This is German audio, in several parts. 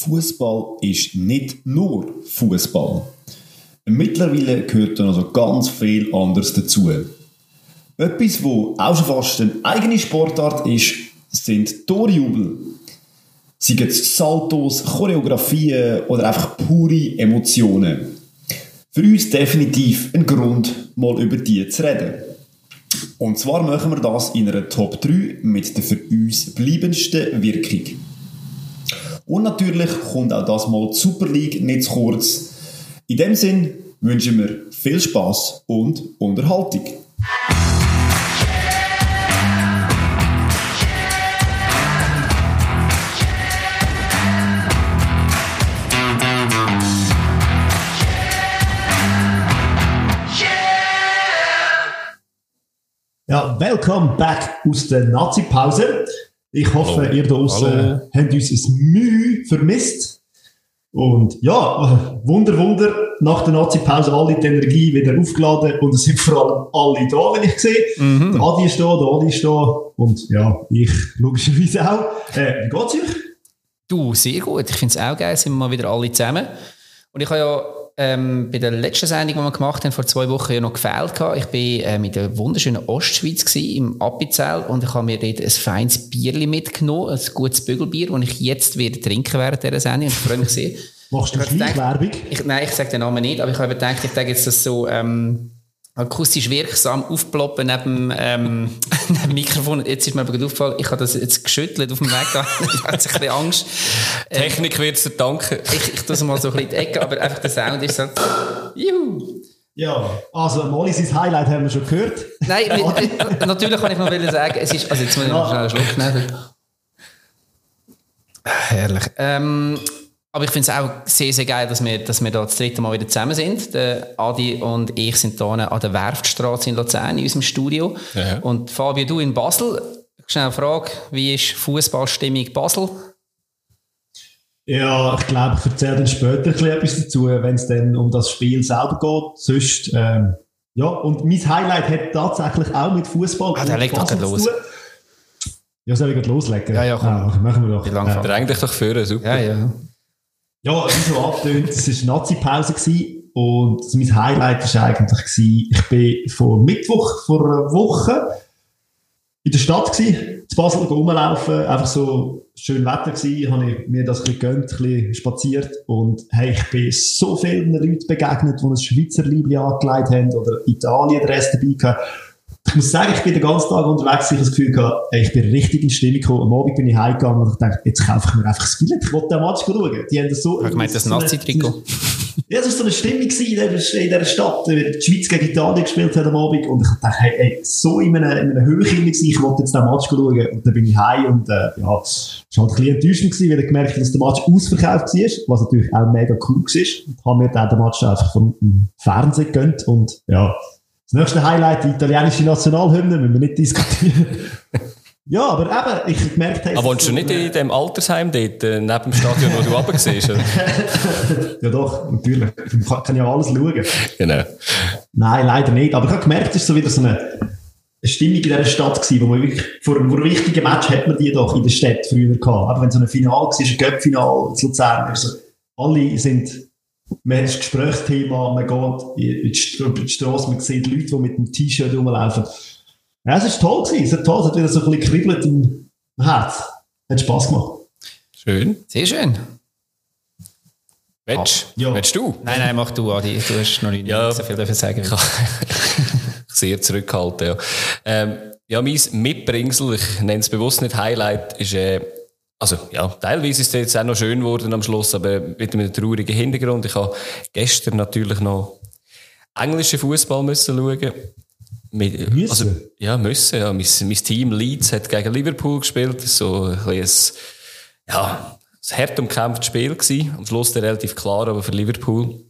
Fußball ist nicht nur Fußball. Mittlerweile gehört da noch so ganz viel anderes dazu. Etwas, wo auch schon fast eine eigene Sportart ist, sind Torjubel. Seien es Saltos, Choreografien oder einfach pure Emotionen. Für uns definitiv ein Grund, mal über die zu reden. Und zwar machen wir das in einer Top 3 mit der für uns bleibendsten Wirkung. Und natürlich kommt auch das mal die Super League nicht zu kurz. In dem Sinn wünschen wir viel Spaß und Unterhaltung. Ja, welcome back aus der Nazi-Pause. Ich hoffe, Hallo. ihr da Hallo. habt uns ein Mühe vermisst. Und ja, Wunder, Wunder, nach der Nazi-Pause alle die Energie wieder aufgeladen und es sind vor allem alle da, wenn ich sehe. Mhm. Der Adi ist da, der Adi ist da und ja, ich logischerweise auch. Äh, wie geht's euch? Du, sehr gut. Ich finde es auch geil, sind wir mal wieder alle zusammen. Und ich habe ja ähm, bei der letzten Sendung, die wir gemacht haben, vor zwei Wochen ja noch gefehlt. gehabt. Ich bin ähm, in der wunderschönen Ostschweiz gewesen, im Appenzell und ich habe mir dort ein feines Bierli mitgenommen, ein gutes Bügelbier, das ich jetzt werde trinken während dieser Sendung. Und ich freue mich sehr. Machst du Schleichwerbung? Ich, nein, ich sage den Namen nicht, aber ich habe gedacht, ich denke jetzt das so ähm, akustisch wirksam aufploppen neben, ähm, neben dem Mikrofon. Jetzt ist mir aber gerade aufgefallen, ich habe das jetzt geschüttelt auf dem Weg da. ich hatte ein bisschen Angst. Technik wird es dir danken. Ich, ich tue es mal so ein bisschen in die Ecke, aber einfach der Sound ist so. Juhu. Ja, also Molly, sein Highlight haben wir schon gehört. Nein, mit, äh, natürlich kann ich noch sagen, es ist, also jetzt muss ich noch schnell einen Schluck nehmen. Herrlich. Ähm, aber ich finde es auch sehr, sehr geil, dass wir, dass wir da das dritte Mal wieder zusammen sind. Der Adi und ich sind hier an der Werftstraße in Luzern in unserem Studio. Ja. Und Fabio, du in Basel. Schnell eine Frage, wie ist Fußballstimmung Basel? Ja, ich glaube, ich erzähle dann später ein bisschen etwas dazu, wenn es dann um das Spiel selber geht. Sonst, ähm, ja, und mein Highlight hat tatsächlich auch mit Fußball Ah, der legt doch los. Ja, soll ich gleich loslegen? Ja, ja, komm. machen wir doch. Wie lange ja. Dich doch führen, super. Ja, ja. Ja, wie so angetönt, es war Nazi-Pause und mein Highlight war eigentlich, gewesen, ich bin vor Mittwoch, vor einer Woche in der Stadt gewesen, zu Basel rumlaufen, einfach so schön Wetter gewesen, habe ich mir das ein bisschen gönnt, ein spaziert und hey, ich bin so vielen Leuten begegnet, die ein Schweizer Liebling angelegt haben oder Italien-Dress dabei gehabt. Ich muss sagen, ich bin den ganzen Tag unterwegs, ich habe das Gefühl gehabt, ich bin richtig in die Stimmung gekommen. Am Abend bin ich heimgegangen und ich dachte, jetzt kaufe ich mir einfach das Billett. Ich wollte den Match schauen. Die haben das so... Ich habe gemeint, das so Nazi-Trikot. Ja, es war so eine Stimmung in dieser, Stadt, wie die Schweiz gegen Italien gespielt hat am Abend. Und ich dachte, hey, hey, so in einer, in einer Höhe gewesen, ich wollte jetzt den Match schauen. Und dann bin ich heim und, äh, ja, es war halt ein bisschen enttäuschend gewesen, weil ich gemerkt habe, dass der Match ausverkauft war, was natürlich auch mega cool war. Und habe mir dann den Match einfach vom Fernsehen gegönnt. Und, ja, das nächste Highlight, die italienische Nationalhymne, müssen wir nicht diskutieren. ja, aber eben, ich gemerkt habe... Aber wohnst du nicht in dem Altersheim dort, äh, neben dem Stadion, wo du runter siehst? oder? Ja doch, natürlich. Ich kann, ja alles schauen. genau. Nein, leider nicht. Aber ich habe gemerkt, es ist so wieder so eine, Stimmung in dieser Stadt gewesen, wo man wirklich, vor einem, wichtigen Match hat man die doch in der Stadt früher gehabt. Aber wenn so ein Final war, ein Göppfinal in Luzern, also alle sind, man hat das Gesprächsthema, man geht in die, St- über die Straße, man sieht Leute, die mit dem T-Shirt rumlaufen. Ja, es ist toll gewesen. Es hat toll, es hat wieder so ein bisschen kribbelt im Herz. Hat Spass gemacht. Schön. Sehr schön. Willst, Ja. willst du? Nein, nein, mach du, Adi. Du hast noch nicht Ja. so viel dürfen sagen. Sehr zurückhalten, ja. Ähm, ja, mein Mitbringsel, ich nenne es bewusst nicht Highlight, ist, äh, also, ja, teilweise ist es jetzt auch noch schön geworden am Schluss, aber mit einem traurigen Hintergrund. Ich habe gestern natürlich noch englischen Fußball müssen schauen. Mit, Müssen? Also, ja, müssen, ja. Mein, mein Team Leeds hat gegen Liverpool gespielt. So ein ein, ja, ein hart umkämpftes Spiel gewesen. Am Schluss relativ klar, aber für Liverpool.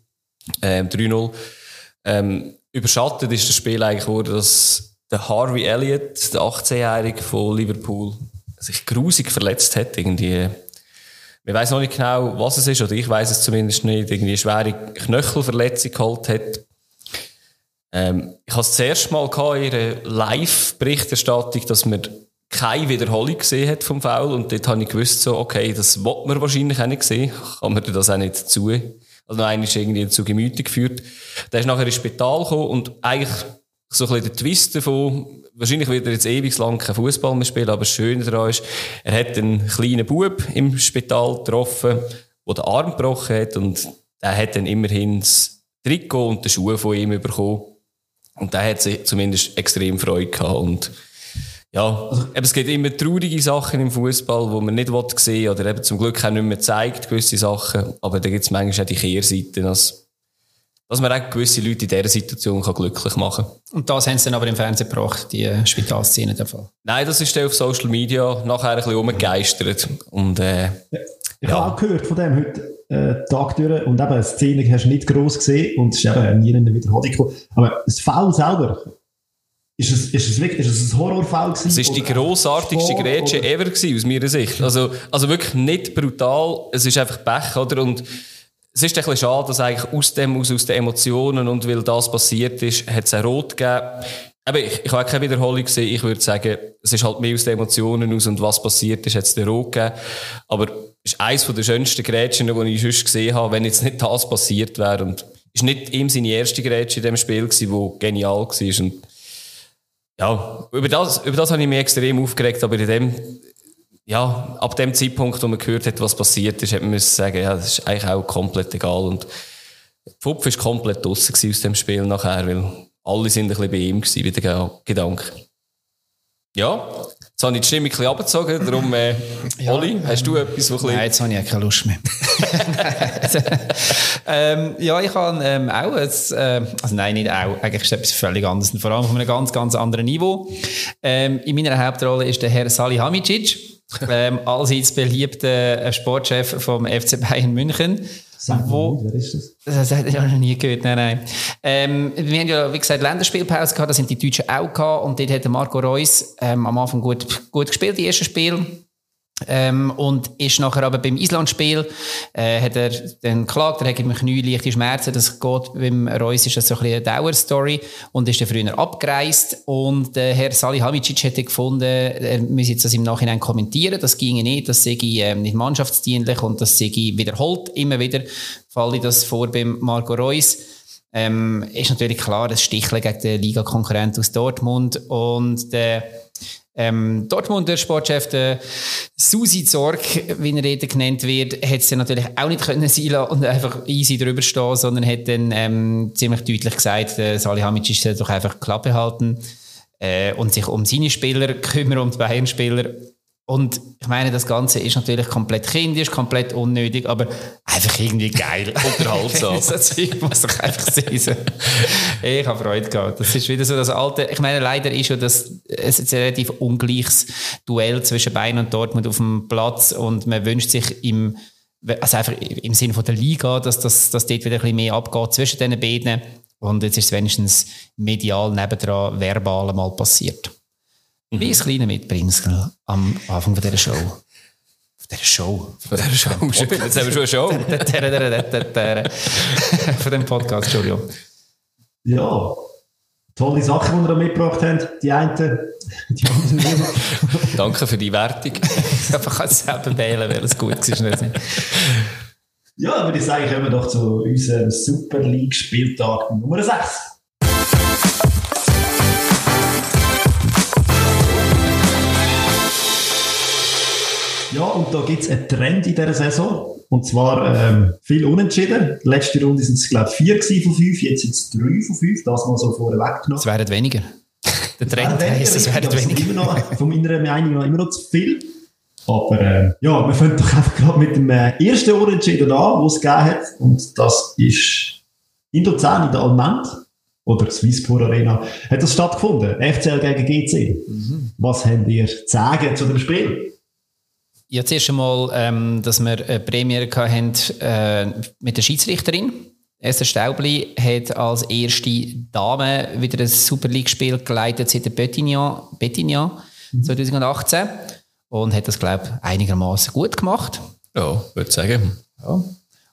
Ähm, 3-0. Ähm, überschattet ist das Spiel eigentlich worden, dass der Harvey Elliott, der 18-Jährige von Liverpool, sich grusig verletzt hat. Irgendwie, man weiß noch nicht genau, was es ist, oder ich weiß es zumindest nicht, irgendwie eine schwere Knöchelverletzung geholt hat. Ähm, ich hatte das erste Mal in ihrer Live-Berichterstattung, dass wir keine Wiederholung gesehen hat vom Foul und dort habe ich gewusst, so, okay, das wird man wahrscheinlich auch nicht sehen, kann man das auch nicht zu, also noch ist irgendwie zu Gemüte geführt. Der ist nachher ins Spital gekommen und eigentlich so ein bisschen der Twist davon, wahrscheinlich wird er jetzt ewig lang kein Fußball mehr spielen, aber das Schöne daran ist, er hat einen kleinen Bub im Spital getroffen, der den Arm gebrochen hat und der hat dann immerhin das Trikot und die Schuhe von ihm bekommen. Und der hat sich zumindest extrem Freude gehabt und ja, also, es gibt immer traurige Sachen im Fußball, wo man nicht sehen will, oder eben zum Glück auch nicht mehr zeigt, gewisse Sachen. Aber da gibt es manchmal auch die Kehrseite, dass, dass man auch gewisse Leute in dieser Situation kann glücklich machen kann. Und das haben sie dann aber im Fernsehen gebracht, die Spitalszene davon? Nein, das ist dann auf Social Media nachher ein bisschen umgegeistert. Und, äh, ich ja. habe auch gehört von dem heute äh, Tag durch und eben, die Szene hast du nicht gross gesehen und es ist eben nie in eine Wiederholung gekommen. Aber das Foul selber, ist es, ist es wirklich, ist es ein Horrorfall gewesen? Es ist die grossartigste Grätsche ever gewesen, aus meiner Sicht. Also, also wirklich nicht brutal. Es ist einfach Pech, oder? Und es ist ein bisschen schade, dass eigentlich aus dem, aus, aus den Emotionen und weil das passiert ist, hat es ein Rot gegeben. Aber ich, ich habe keine Wiederholung gesehen. Ich würde sagen, es ist halt mehr aus den Emotionen aus und was passiert ist, hat es den Rot gegeben. Aber es ist eines der schönsten Grätschen, die ich sonst gesehen habe, wenn jetzt nicht das passiert wäre. Und es war nicht ihm seine erste Grätsche in dem Spiel, die genial war. Und ja, über das, über das habe ich mich extrem aufgeregt, aber in dem, ja, ab dem Zeitpunkt, wo man gehört hat, was passiert ist, hat man müssen sagen, ja, das ist eigentlich auch komplett egal. Und Pfupf war komplett draussen aus dem Spiel nachher, weil alle sind ein bisschen bei ihm gewesen, wie der Gedanke. Ja, Jetzt habe ich die Stimme ein bisschen abgezogen, darum, äh, ja, Oli, hast du etwas, was Nein, jetzt habe ich keine Lust mehr. ähm, ja, ich habe ähm, auch, ein, äh, also nein, nicht auch, eigentlich ist es etwas völlig anderes, vor allem von einem ganz, ganz anderen Niveau. Ähm, in meiner Hauptrolle ist der Herr Salihamidzic, ähm, allseits beliebter äh, Sportchef vom FC Bayern München. Sag wo, wer ist das? Das habe ich noch nie gehört, nein, nein. Ähm, wir haben ja, wie gesagt, Länderspielpause gehabt, das sind die Deutschen auch gehabt und dort hat Marco Reus ähm, am Anfang gut, gut gespielt, die ersten Spiele. Ähm, und ist nachher aber beim Islandspiel, äh, hat er dann geklagt, er hat im Knie leichte Schmerzen, das geht beim Reus ist das so ein bisschen eine Dauerstory und ist dann früher abgereist und äh, Herr Salihamidzic hätte gefunden, er müsse jetzt das im Nachhinein kommentieren, das ginge nicht, das sei äh, nicht mannschaftsdienlich und das sei wiederholt, immer wieder falle das vor beim Marco Reus. Ähm, ist natürlich klar, das Sticheln gegen den Liga-Konkurrent aus Dortmund und der ähm, Dortmunder Sportchef, der Susi Zorg, wie er eben genannt wird, hat es natürlich auch nicht können sein und einfach easy drüber stehen, sondern hat dann ähm, ziemlich deutlich gesagt, äh, Salihamidzic soll doch einfach Klappe halten äh, und sich um seine Spieler kümmern, um die Bayern-Spieler. Und ich meine, das Ganze ist natürlich komplett kindisch, komplett unnötig, aber einfach irgendwie geil. Unterhaltsam. das muss ich einfach sein. ich habe Freude gehabt. Das ist wieder so das alte, ich meine, leider ist ja das, es ist ein relativ ungleiches Duell zwischen Bayern und Dortmund auf dem Platz und man wünscht sich im, also einfach im Sinne von der Liga, dass, das, dass dort wieder ein bisschen mehr abgeht zwischen diesen beiden. Und jetzt ist es wenigstens medial nebendran, verbal mal passiert. Wie ein kleiner Mitbringsel am Anfang von dieser Show. Von dieser Show. Von dieser Show. Jetzt haben wir schon eine Show. Von dem Podcast, Entschuldigung. Ja, tolle Sachen, die wir mitgebracht haben. Die einen, die anderen. Danke für die Wertung. ich kann es selber wählen, weil es gut ist. Ja, würde ich sagen, kommen wir doch zu unserem Super League-Spieltag Nummer 6. Ja, und da gibt es einen Trend in dieser Saison. Und zwar ähm, viel unentschieden. Letzte Runde sind es, glaube ich, vier von fünf, jetzt sind es drei von fünf. Das mal so vorweg genommen. Es wären weniger. Der Trend heisst, es wären weniger. Immer noch, von meiner Meinung nach immer noch zu viel. Aber äh, ja, wir fangen doch einfach gerade mit dem äh, ersten Unentschieden an, was es gegeben hat. Und das ist in Luzern, in der Almend oder Swisspur Arena, hat das stattgefunden. FCL gegen GC. Mhm. Was habt ihr zu sagen zu dem Spiel? Ja, zuerst einmal, ähm, dass wir eine Premiere hatten äh, mit der Schiedsrichterin. Esther Staubli hat als erste Dame wieder ein Super League-Spiel geleitet seit der Bettignan, Bettignan mhm. 2018 und hat das, glaube ich, einigermaßen gut gemacht. Ja, würde ich sagen. Ja.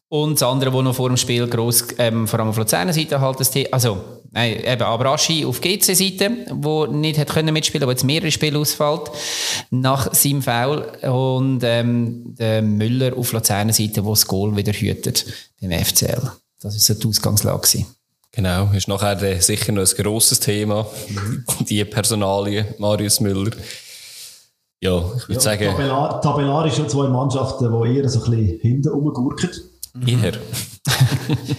Und das andere, wo noch vor dem Spiel gross, ähm, vor allem auf Luzerner Seite halt das Thema, also, nein, eben Abraschi auf GC-Seite, wo nicht hat können mitspielen, aber jetzt mehrere Spiele ausfällt, nach seinem Foul. Und, ähm, der Müller auf Luzerner Seite, wo das Goal wieder hütet beim FCL. Das ist so die Ausgangslage gewesen. Genau, ist nachher äh, sicher noch ein grosses Thema. Die Personalie, Marius Müller. Ja, ich würde Ja, sagen, Tabellar, tabellarisch schon zwei Mannschaften, die eher so ein bisschen hinten rumgurken. Eher.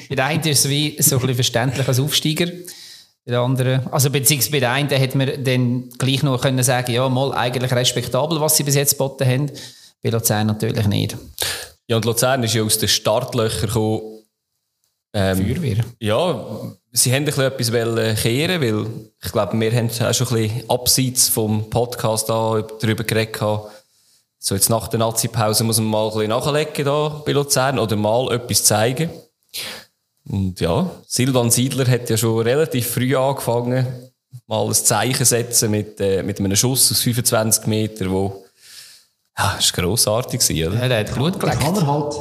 Bei der einen ist es wie so ein bisschen verständlich als Aufsteiger. Bei der anderen, also beziehungsweise bei der einen hätte man dann gleich noch können sagen, ja, mal eigentlich respektabel, was sie bis jetzt geboten haben. Bei Luzern natürlich nicht. Ja, und Luzern ist ja aus den Startlöchern gekommen. Ähm, Feuerwehr. Ja, sie haben ein bisschen etwas kehren, weil ich glaube, wir haben auch schon ein bisschen abseits vom Podcast da darüber geredet. So jetzt nach der Nazi-Pause muss man mal ein bisschen nachlegen da bei Luzern oder mal etwas zeigen. Und ja, Silvan Siedler hat ja schon relativ früh angefangen, mal ein Zeichen setzen mit, äh, mit einem Schuss aus 25 Metern, wo ja, das war grossartig, gewesen, oder? Ja, der hat Blut geleckt. Kann er halt.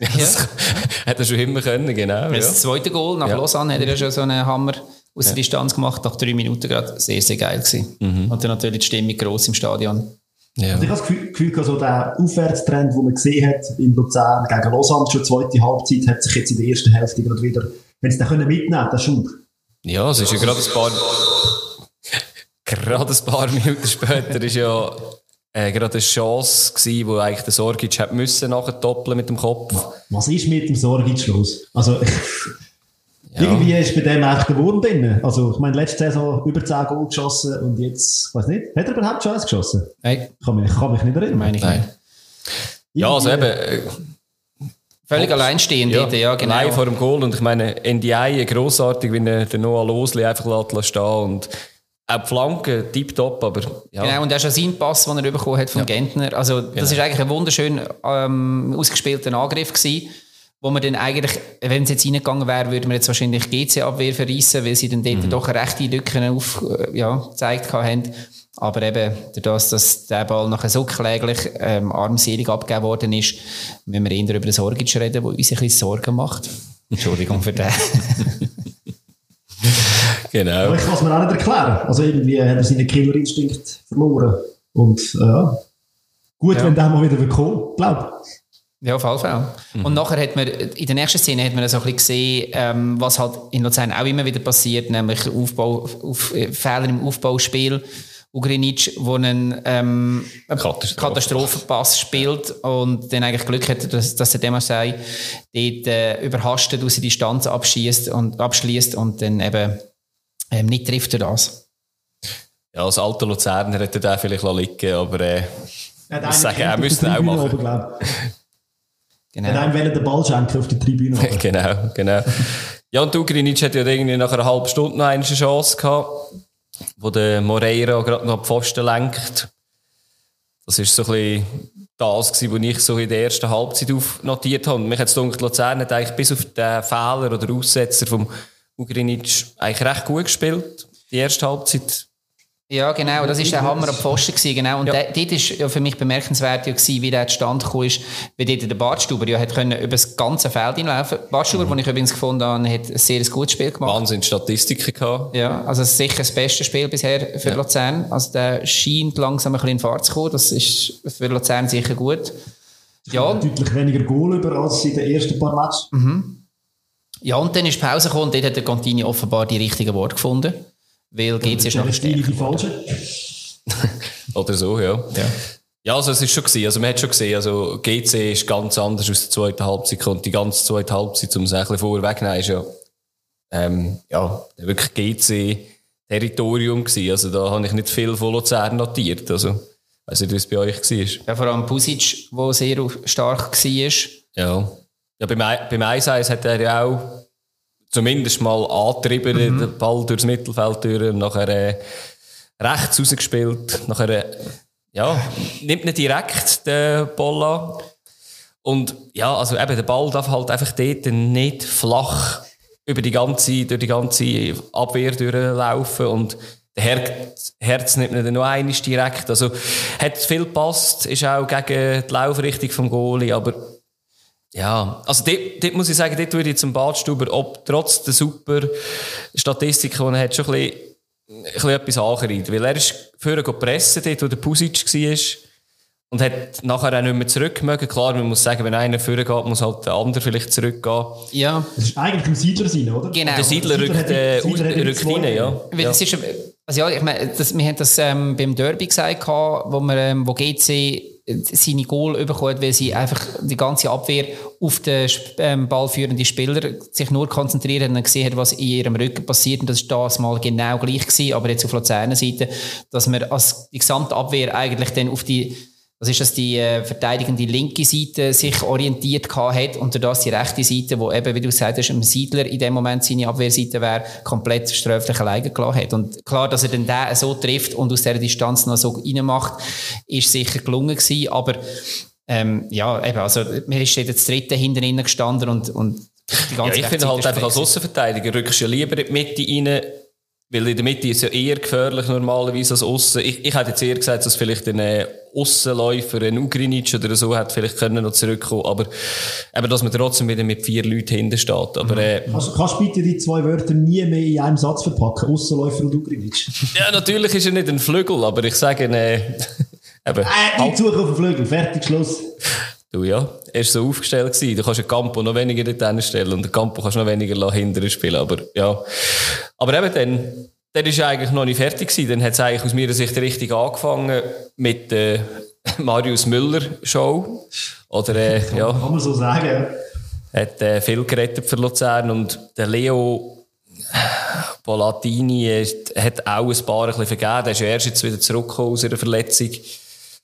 Das hat er schon immer können, genau. Ja. Das zweite Goal nach Ja. Lausanne hat er ja schon so einen Hammer aus der Distanz gemacht, nach drei Minuten gerade. Sehr, sehr geil gewesen. Und dann natürlich die Stimmung gross im Stadion. Ja. Also ich habe das Gefühl, so der Aufwärtstrend, den man gesehen hat in Luzern gegen Lausanne, schon zweite Halbzeit, hat sich jetzt in der ersten Hälfte gerade wieder, wenn sie den können mitnehmen, der Schub. Ja, es ist ja gerade ein paar, gerade ein paar Minuten später ist ja äh, gerade eine Chance gewesen, wo eigentlich der Sorgic hat müssen nachher doppeln mit dem Kopf. Was ist mit dem Sorgic los? Also, irgendwie ist bei dem echt der Wurm drin. Also, ich meine, letzte Saison über 10 Goal geschossen und jetzt, ich weiß nicht, hat er überhaupt schon eins geschossen? Nein, Ich kann mich, ich kann mich nicht erinnern. meine ich Nein. nicht. Ja, also eben, äh, Völlig alleinstehend dort, ja, genau. Allein vor dem Goal. Und ich meine, NDI, grossartig, wenn er den Noah Losli einfach lässt stehen und auch die Flanken, tipptopp, aber ja. Genau, und auch schon sein Pass, den er bekommen hat von Gentner. Also, das ist eigentlich ein wunderschön ähm, ausgespielter Angriff gewesen, wo man dann eigentlich, wenn es jetzt reingegangen wäre, würde man jetzt wahrscheinlich GC-Abwehr verreissen, weil sie dann dort doch eine rechte Lücken auf, äh, ja, gezeigt haben. Aber eben, dadurch, dass der Ball nachher so kläglich ähm, armselig abgegeben worden ist, müssen wir eher über den Sorgic reden, der uns ein bisschen Sorgen macht. Entschuldigung für den. Genau. Aber ich kann es mir auch nicht erklären. Also irgendwie hat er seinen Killerinstinkt verloren. Und äh, ja, gut, wenn der mal wieder kommt, glaube Ja, auf jeden Fall. Und nachher hat man, in der nächsten Szene hat man so ein bisschen gesehen, ähm, was halt in Luzern auch immer wieder passiert, nämlich Aufbau, auf, äh, Fehler im Aufbauspiel. Ugrinic, wo einen ähm, Katastrophe. Katastrophenpass spielt und dann eigentlich Glück hat, dass, dass der Demasei dort äh, überhastet aus der Distanz abschießt und abschließt und dann eben ähm, nicht trifft durch das. Ja, als alter Luzerner hätte er den vielleicht liegen aber äh, ich. Ich sage, er müsste auch machen. Oben. Genau. Hat einem wollen den Ball schenken auf die Tribüne. genau, genau. Ja, und Ugrinic hat ja irgendwie nach einer halben Stunde noch eine Chance gehabt, wo der Moreira gerade noch die Pfosten lenkt. Das ist so ein bisschen das gewesen, was ich so in der ersten Halbzeit aufnotiert habe. Und mich hat es gedacht, Luzern hat eigentlich bis auf den Fehler oder Aussetzer vom Ugrinic eigentlich recht gut gespielt. Die erste Halbzeit. Ja, genau, das ist der Hammer am Pfosten gewesen, genau. Und der, dort ist ja für mich bemerkenswert ja gewesen, wie der zustande gekommen ist, wie dort der Bartstuber ja hat können über das ganze Feld hinlaufen. Bartstuber, den ich übrigens gefunden habe, hat ein sehr gutes Spiel gemacht. Wahnsinn Statistiken gehabt. Ja, also sicher das beste Spiel bisher für Luzern. Also der scheint langsam ein bisschen in Fahrt zu kommen. Das ist für Luzern sicher gut. Ja, Deutlich weniger Goal über als in den ersten paar Matches. ja, und dann ist die Pause gekommen und dort hat der Contini offenbar die richtigen Worte gefunden. Weil geht's ist Stil stärker. Oder so, ja. Ja. Ja, also es ist schon gewesen. Also man hat schon gesehen, also GC ist ganz anders aus der zweiten Halbzeit gekommen. Die ganze zweite Halbzeit, um es ein bisschen vorwegzunehmen, ist ja, ähm, ja, wirklich GC-Territorium gewesen. Also da habe ich nicht viel von Luzern notiert. Also, weiß nicht, wie es bei euch war. Ja, vor allem Pusic, der sehr stark war. Ja. Ja, beim, Ei- beim 1-1 hat er ja auch zumindest mal angetrieben, den Ball durchs Mittelfeld durch nachher äh, rechts rausgespielt. Nachher, äh, ja, nimmt nicht direkt den Ball an. Und ja, also eben, der Ball darf halt einfach dort nicht flach über die ganze, durch die ganze Abwehr durchlaufen und der Herz, Herz nimmt nicht noch einmal direkt. Also, hat viel gepasst, ist auch gegen die Laufrichtung vom Goalie, aber Ja, also dort, dort muss ich sagen, dort würde ich zum Badstuber, ob trotz der super Statistiken, die er hat, schon ein bisschen, ein bisschen etwas angereiht. Weil er ist vorher gepressen, dort, wo der Pusic war. Und hat nachher auch nicht mehr zurück mögen. Klar, man muss sagen, wenn einer vorher geht, muss halt der andere vielleicht zurückgehen. Ja, Das ist eigentlich im Siedler sein, oder? genau. Der Siedler Siedler rückt, äh, Siedler rückt rein, ja. Weil ja. das ist, also ja, ich meine, das, wir haben das ähm, beim Derby gesagt, gehabt, wo, wir, ähm, wo GC seine Goal bekommen weil sie einfach die ganze Abwehr auf den ähm, ballführenden Spieler sich nur konzentriert und gesehen hat, was in ihrem Rücken passiert. Und das war das mal genau gleich gewesen, aber jetzt auf Luzerner Seite, dass man als die gesamte Abwehr eigentlich dann auf die was ist das, die äh, verteidigende linke Seite sich orientiert hat und durch das die rechte Seite, wo eben, wie du gesagt hast, ein Siedler in dem Moment seine Abwehrseite wäre, komplett sträflich alleine gelassen hat. Und klar, dass er dann den so trifft und aus dieser Distanz noch so reinmacht, ist sicher gelungen gewesen, aber ähm, ja, eben, also mir ist jetzt das dritte hinten innen gestanden und, und die Ja, ganze ich rechte finde halt einfach als Außenverteidiger rückst du ja lieber in die Mitte rein, weil in der Mitte ist ja eher gefährlich normalerweise als Aussen. Ich, ich hätte jetzt eher gesagt, dass vielleicht ein äh, Aussenläufer, ein Ugrinic oder so, hat vielleicht können noch zurückkommen, aber eben, dass man trotzdem wieder mit vier Leuten hinten steht. Aber äh, Kannst, kannst du bitte die zwei Wörter nie mehr in einem Satz verpacken? Aussenläufer und Ugrinic. ja, natürlich ist er nicht ein Flügel, aber ich sage, äh, eben, Äh, nicht suchen auf den Flügel. Fertig, Schluss. Du ja, er war so aufgestellt. Gewesen. Du kannst den Campo noch weniger dort stellen und den Campo kannst du noch weniger hinterher spielen. Aber ja. Aber eben dann, dann ist er eigentlich noch nicht fertig gewesen. Dann hat es eigentlich aus meiner Sicht richtig angefangen mit der Marius Müller Show. Oder, äh, ja, Kann man so sagen. hat äh, viel gerettet für Luzern und der Leo Polatini äh, hat auch ein paar ein bisschen vergeben. Er ist ja erst jetzt wieder zurückgekommen aus einer Verletzung.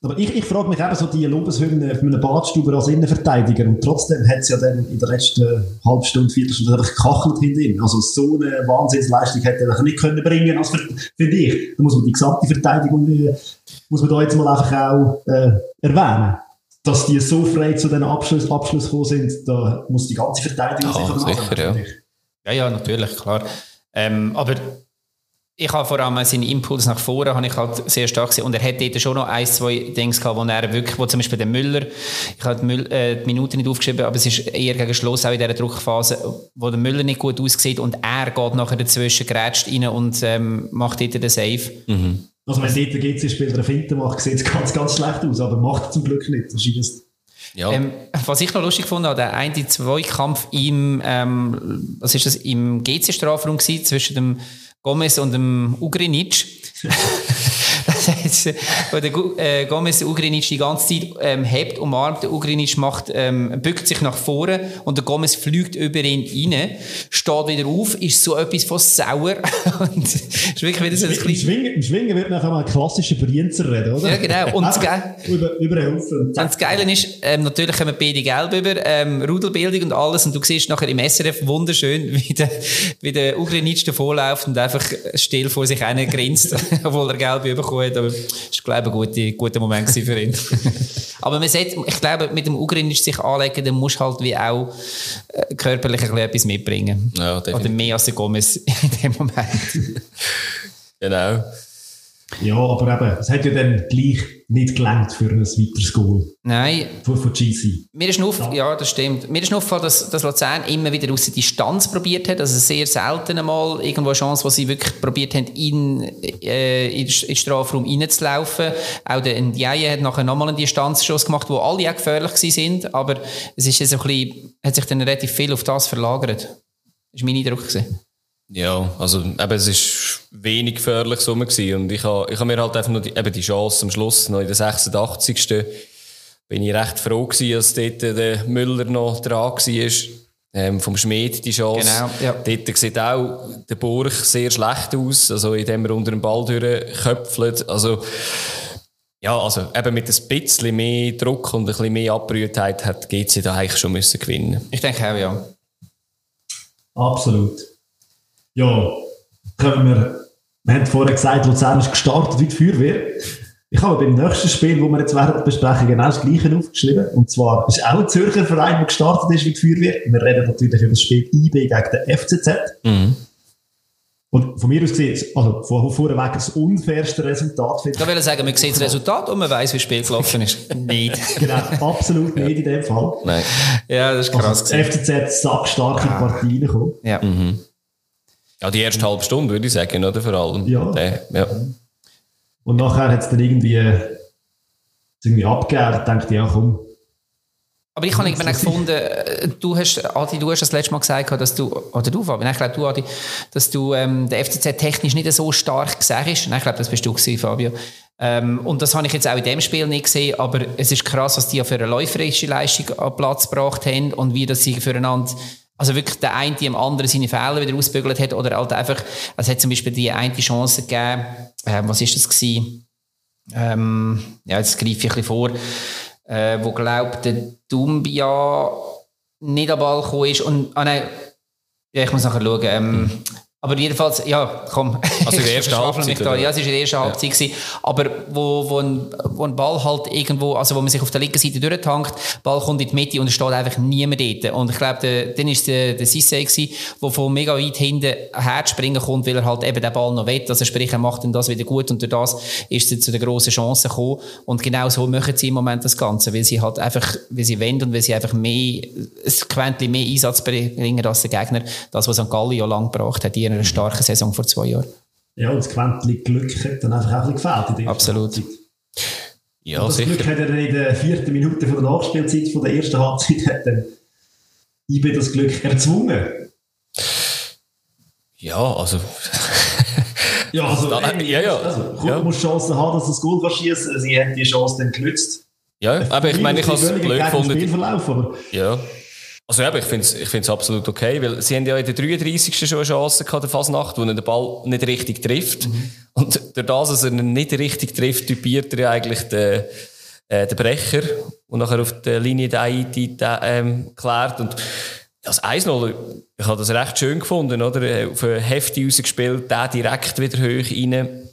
Aber ich, ich frage mich eben so die Lobeshymne von einem Badstuber als Innenverteidiger und trotzdem hat es ja dann in der letzten halben Stunde, Viertelstunde einfach gekachelt hinter ihm. Also so eine Wahnsinnsleistung hätte er nicht können bringen als Ver- finde ich. Da muss man die gesamte Verteidigung, äh, muss man da jetzt mal einfach auch äh, erwähnen. Dass die so frei zu den Abschluss, Abschluss gekommen sind, da muss die ganze Verteidigung Ja, sicher, Anfang, ja. Ja, ja, natürlich, klar. Ähm, aber ich habe vor allem seinen Impuls nach vorne habe ich halt sehr stark gesehen. Und er hat dort schon noch ein, zwei Dinge gehabt, wo er wirklich, wo zum Beispiel der Müller, ich habe die, Müll, äh, die Minuten nicht aufgeschrieben, aber es ist eher gegen Schluss auch in dieser Druckphase, wo der Müller nicht gut aussieht und er geht nachher dazwischen, grätscht rein und ähm, macht dort den Save. Also wenn dort der GC-Spieler eine Finte macht, sieht es ganz, ganz schlecht aus, aber macht zum Glück nicht. Das ist Ja. Ähm, was ich noch lustig fand, der eine Zweikampf im, ähm, was ist das, im GC-Strafraum gewesen, zwischen dem Gomez und dem Ugrinic. wo der äh, Gomez Ugrinic die ganze Zeit ähm, hebt, umarmt, der Ugrinic macht, ähm, bückt sich nach vorne und der Gomez fliegt über ihn rein, steht wieder auf, ist so etwas von sauer und ist wirklich wieder so ein Im kleines Schwingen, Schwingen wird nachher mal klassischer Brienzer reden, oder? Ja, genau. Und das Einfach über, über den Haufen. Und das Geile ist, ähm, natürlich kommen beide gelb über, ähm, Rudelbildung und alles, und du siehst nachher im SRF wunderschön, wie der, wie der Ugrinic davonläuft und einfach still vor sich hin grinst, obwohl er gelb bekommen aber das war, glaube ich, ein guter, guter Moment für ihn. aber man sieht, ich glaube, mit dem Ugrinic sich anlegen, dann musst du halt wie auch äh, körperlich ein bisschen etwas mitbringen. Ja. Oder mehr als der Gomez in dem Moment. Genau. Ja, aber eben, es hat ja dann gleich nicht gelangt für ein weiteres Goal Nein, von, von GC. Mir ist auf, ja, das stimmt. Mir ist nur aufgefallen, dass, dass Luzern immer wieder aus der Distanz probiert hat. Also sehr selten einmal irgendwo eine Chance, wo sie wirklich probiert haben, in, äh, in, den Strafraum reinzulaufen. Auch der Ndiaye hat nachher nochmal einen Distanzschuss gemacht, wo alle auch gefährlich sind. Aber es ist jetzt ein bisschen, hat sich dann relativ viel auf das verlagert. Das war mein Eindruck. Gewesen. Ja, also eben, es ist wenig gefährlich so gewesen. und ich habe ich ha mir halt einfach nur die, eben die Chance am Schluss, noch in der 86. bin ich recht froh gewesen, dass dort der Müller noch dran war. Ähm, vom Schmied die Chance. Genau, ja. Dort sieht auch der Burg sehr schlecht aus, also indem er unter dem Ball durchköpfelt. Also, ja, also eben mit ein bisschen mehr Druck und ein bisschen mehr Abbrühtheit hat GC da eigentlich schon müssen gewinnen. Ich denke auch, ja. Absolut. Ja, können wir, wir haben vorher gesagt, Luzern ist gestartet wie die Feuerwehr. Ich habe beim nächsten Spiel, das wir jetzt während der Besprechung genau das Gleiche aufgeschrieben. Und zwar ist auch ein Zürcher Verein, der gestartet ist wie die Feuerwehr. Wir reden natürlich über das Spiel IB gegen den FCZ. Und von mir aus gesehen, also von vorweg das unfairste Resultat Ich will sagen, man sieht das Resultat und man weiß, wie das Spiel gelaufen ist. nicht. Genau, absolut nicht in dem Fall. Nein. Ja, das ist krass. Also, FCZ sackstark in die Partie gekommen. Ja. Ja, die erste halbe Stunde würde ich sagen, oder? Vor allem. Ja. Der, ja. Und nachher hat es dann irgendwie, irgendwie abgegeben. Ich dachte, ja komm, Aber ich habe irgendwann gefunden, äh, du hast, Adi, du hast das letzte Mal gesagt, dass du, oder du, Fabian, ich glaube du, Adi, dass du ähm, der FCZ technisch nicht so stark gesehen hast. Nein, ich glaube, das bist du gewesen, Fabio. Ähm, und das habe ich jetzt auch in dem Spiel nicht gesehen, aber es ist krass, was die ja für eine läuferische Leistung an Platz gebracht haben und wie das sie füreinander also wirklich der eine dem anderen seine Fehler wieder ausbügelt hat oder halt einfach, es hat zum Beispiel die eine Chance gegeben, ähm, was ist das gewesen? Ähm, ja, jetzt greife ich ein bisschen vor, äh, wo glaubt der Dumbia nicht am Ball gekommen ist und, ah nein, ja, ich muss nachher schauen, ähm, aber jedenfalls, ja, komm. Also in der ersten Halbzeit, da. Ja, es war in der ersten Halbzeit. Gewesen. Aber wo, wo, ein, wo ein Ball halt irgendwo, also wo man sich auf der linken Seite durchtankt, Ball kommt in die Mitte und es steht einfach niemand dort. Und ich glaube, dann war es der, der gewesen, der von mega weit hinten herspringen kommt, weil er halt eben den Ball noch will. Also sprich, er macht dann das wieder gut und durch das ist er zu der grossen Chance gekommen. Und genau so machen sie im Moment das Ganze, weil sie halt einfach, weil sie wollen und weil sie einfach mehr, ein Quäntchen mehr Einsatz bringen als der Gegner. Das, was St. Galli ja lang gebracht hat, in einer starken Saison vor zwei Jahren. ja, und das Quäntchen Glück hat dann einfach auch ein bisschen gefehlt. Absolut. Ja, Und das Glück sicher. hat er in der vierten Minute von der Nachspielzeit von der ersten Halbzeit hat dann IB das Glück erzwungen. Ja, also. Ja, also, ey, ja, ja. also Ja. du musst Chancen haben, dass du das Goal schießen. Sie haben die Chance dann genützt. Ja, aber ich meine, ich habe es blöd gefunden. Ja. Also eben, ich finde es ich find's absolut okay, weil sie haben ja in der 33. schon eine Chance gehabt, der Fasnacht, wo er den Ball nicht richtig trifft. Und durch das, dass er ihn nicht richtig trifft, typiert er eigentlich den, äh, den Brecher und nachher auf der Linie den Haiti ähm, klärt. Und das 1-0, ich habe das recht schön gefunden, oder? Äh, Auf eine Hefti rausgespielt, der direkt wieder hoch rein.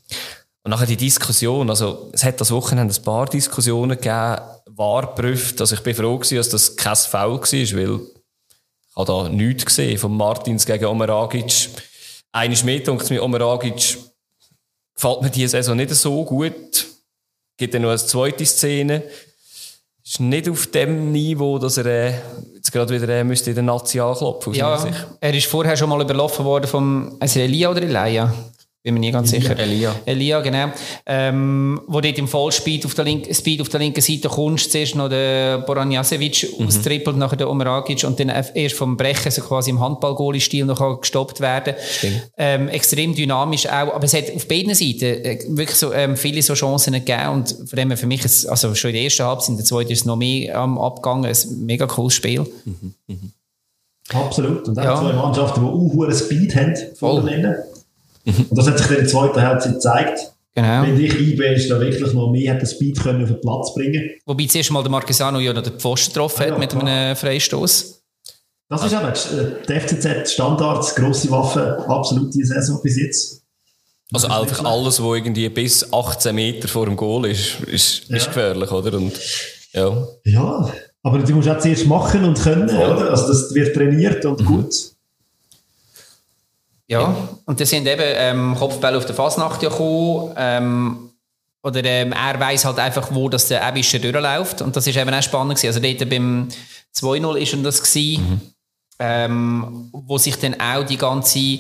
Und nachher die Diskussion, also es hat das Wochenende ein paar Diskussionen gegeben, geprüft, also ich bin froh gewesen, dass das kein Foul war, weil ich habe da nichts gesehen von Martins gegen Omeragic. Eines mehr denkt mir, Omeragic gefällt mir diese Saison nicht so gut. Gibt dann noch eine zweite Szene. Ist nicht auf dem Niveau, dass er äh, jetzt gerade wieder äh, müsste in der Nazi anklopfen meiner Ja, er ist vorher schon mal überlaufen worden vom, also Elia oder Elia? Bin mir nie ganz sicher. Elia. Elia, genau. Ähm, wo dort im Vollspeed auf der linken, Speed auf der linken Seite kommst, zuerst noch der Boran Jasevic Mhm. austrippelt, nachher der Omeragic und dann erst vom Brechen, so quasi im Handball-Goalie-Stil noch gestoppt werden. Ähm, extrem dynamisch auch, aber es hat auf beiden Seiten äh, wirklich so, ähm, viele so Chancen gegeben und von dem her für mich, ist, also schon in der ersten Halbzeit, in der zweiten ist es noch mehr am Abgang, ein mega cooles Spiel. absolut. Und auch Ja. zwei Mannschaften, die auch hohen Speed haben, Voll. Voneinander. Und das hat sich dann in der zweiten Halbzeit gezeigt. Genau. Wenn ich IB ist da wirklich noch mehr hat den Speed können auf den Platz bringen. Wobei zuerst mal der Marquesano ja noch den Pfosten getroffen Ah, ja, hat mit klar. einem Freistoß. Das ist aber äh, der FCZ Standards, grosse Waffe, absolut die Saison bis jetzt. Also ist einfach alles, was irgendwie bis 18 Meter vor dem Goal ist, ist, ist Ja. gefährlich, oder? Und, ja. Ja, aber du musst auch zuerst machen und können, oder? Also das wird trainiert und Mhm. gut. Ja. Und das sind eben ähm, Kopfbälle auf der Fasnacht ja gekommen. Ähm, oder ähm, er weiß halt einfach, wo das der Ebischer durchläuft. Und das ist eben auch spannend gewesen. Also dort beim 2-0 ist dann das gewesen, ähm, wo sich dann auch die ganze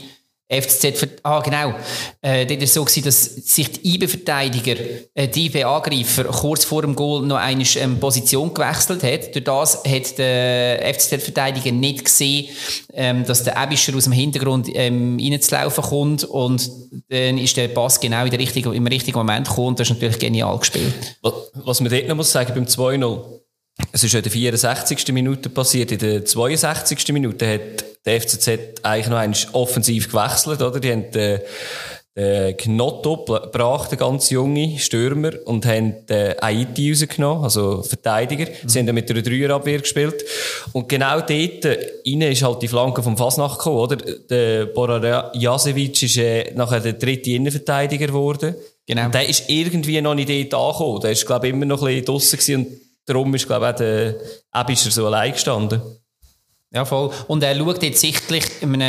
FCZ, ah genau, äh, ist es so gewesen, dass sich die IB-Verteidiger, äh, die IB-Angreifer kurz vor dem Goal noch eine ähm, Position gewechselt hat. Durch das hat der FCZ-Verteidiger nicht gesehen, ähm, dass der Ebischer aus dem Hintergrund ähm, reinzulaufen kommt und dann ist der Pass genau in der richtigen, im richtigen Moment gekommen das ist natürlich genial gespielt. Was- Was man dort noch muss sagen beim 2-0, es ist in der 64. Minute passiert, in der 62. Minute hat der FCZ eigentlich noch einmal offensiv gewechselt, oder? Die haben den, den Gnotto gebracht, den ganz junge Stürmer, und haben den Haiti rausgenommen, also Verteidiger. Sie haben dann mit einer Dreierabwehr gespielt. Und genau dort rein ist halt die Flanke vom Fasnacht gekommen, oder? Der Borar Jasevic ist äh, nachher der dritte Innenverteidiger geworden. Genau. Und der ist irgendwie noch nicht dort angekommen. Der ist, glaube ich, immer noch ein bisschen draussen gewesen darum ist, glaube ich, auch der Ebischer so allein gestanden. Ja, voll. Und er schaut jetzt sichtlich einem,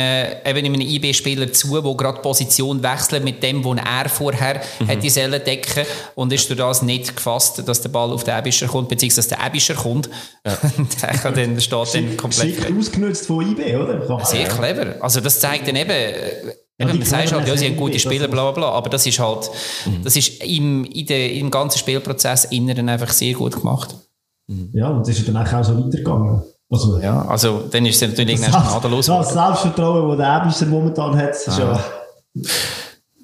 eben einem IB-Spieler zu, der gerade Position wechselt mit dem, wo er vorher mhm. hätte sollen decken und ist durch das nicht gefasst, dass der Ball auf den Ebischer kommt, beziehungsweise der Ebischer kommt. Ja. der kann dann, steht dann komplett... Schick ausgenutzt von IB, oder? Sehr clever. Also das zeigt dann eben... Ja, man sagt halt, ja, sie haben gute Spieler, bla bla, aber das ist halt, mhm. das ist im, in der, im ganzen Spielprozess inneren einfach sehr gut gemacht. Ja, und das ist dann auch so weitergegangen. Also, ja, also dann ist es natürlich irgendwann gnadenlos. Das Selbstvertrauen, das der momentan hat, ist ja...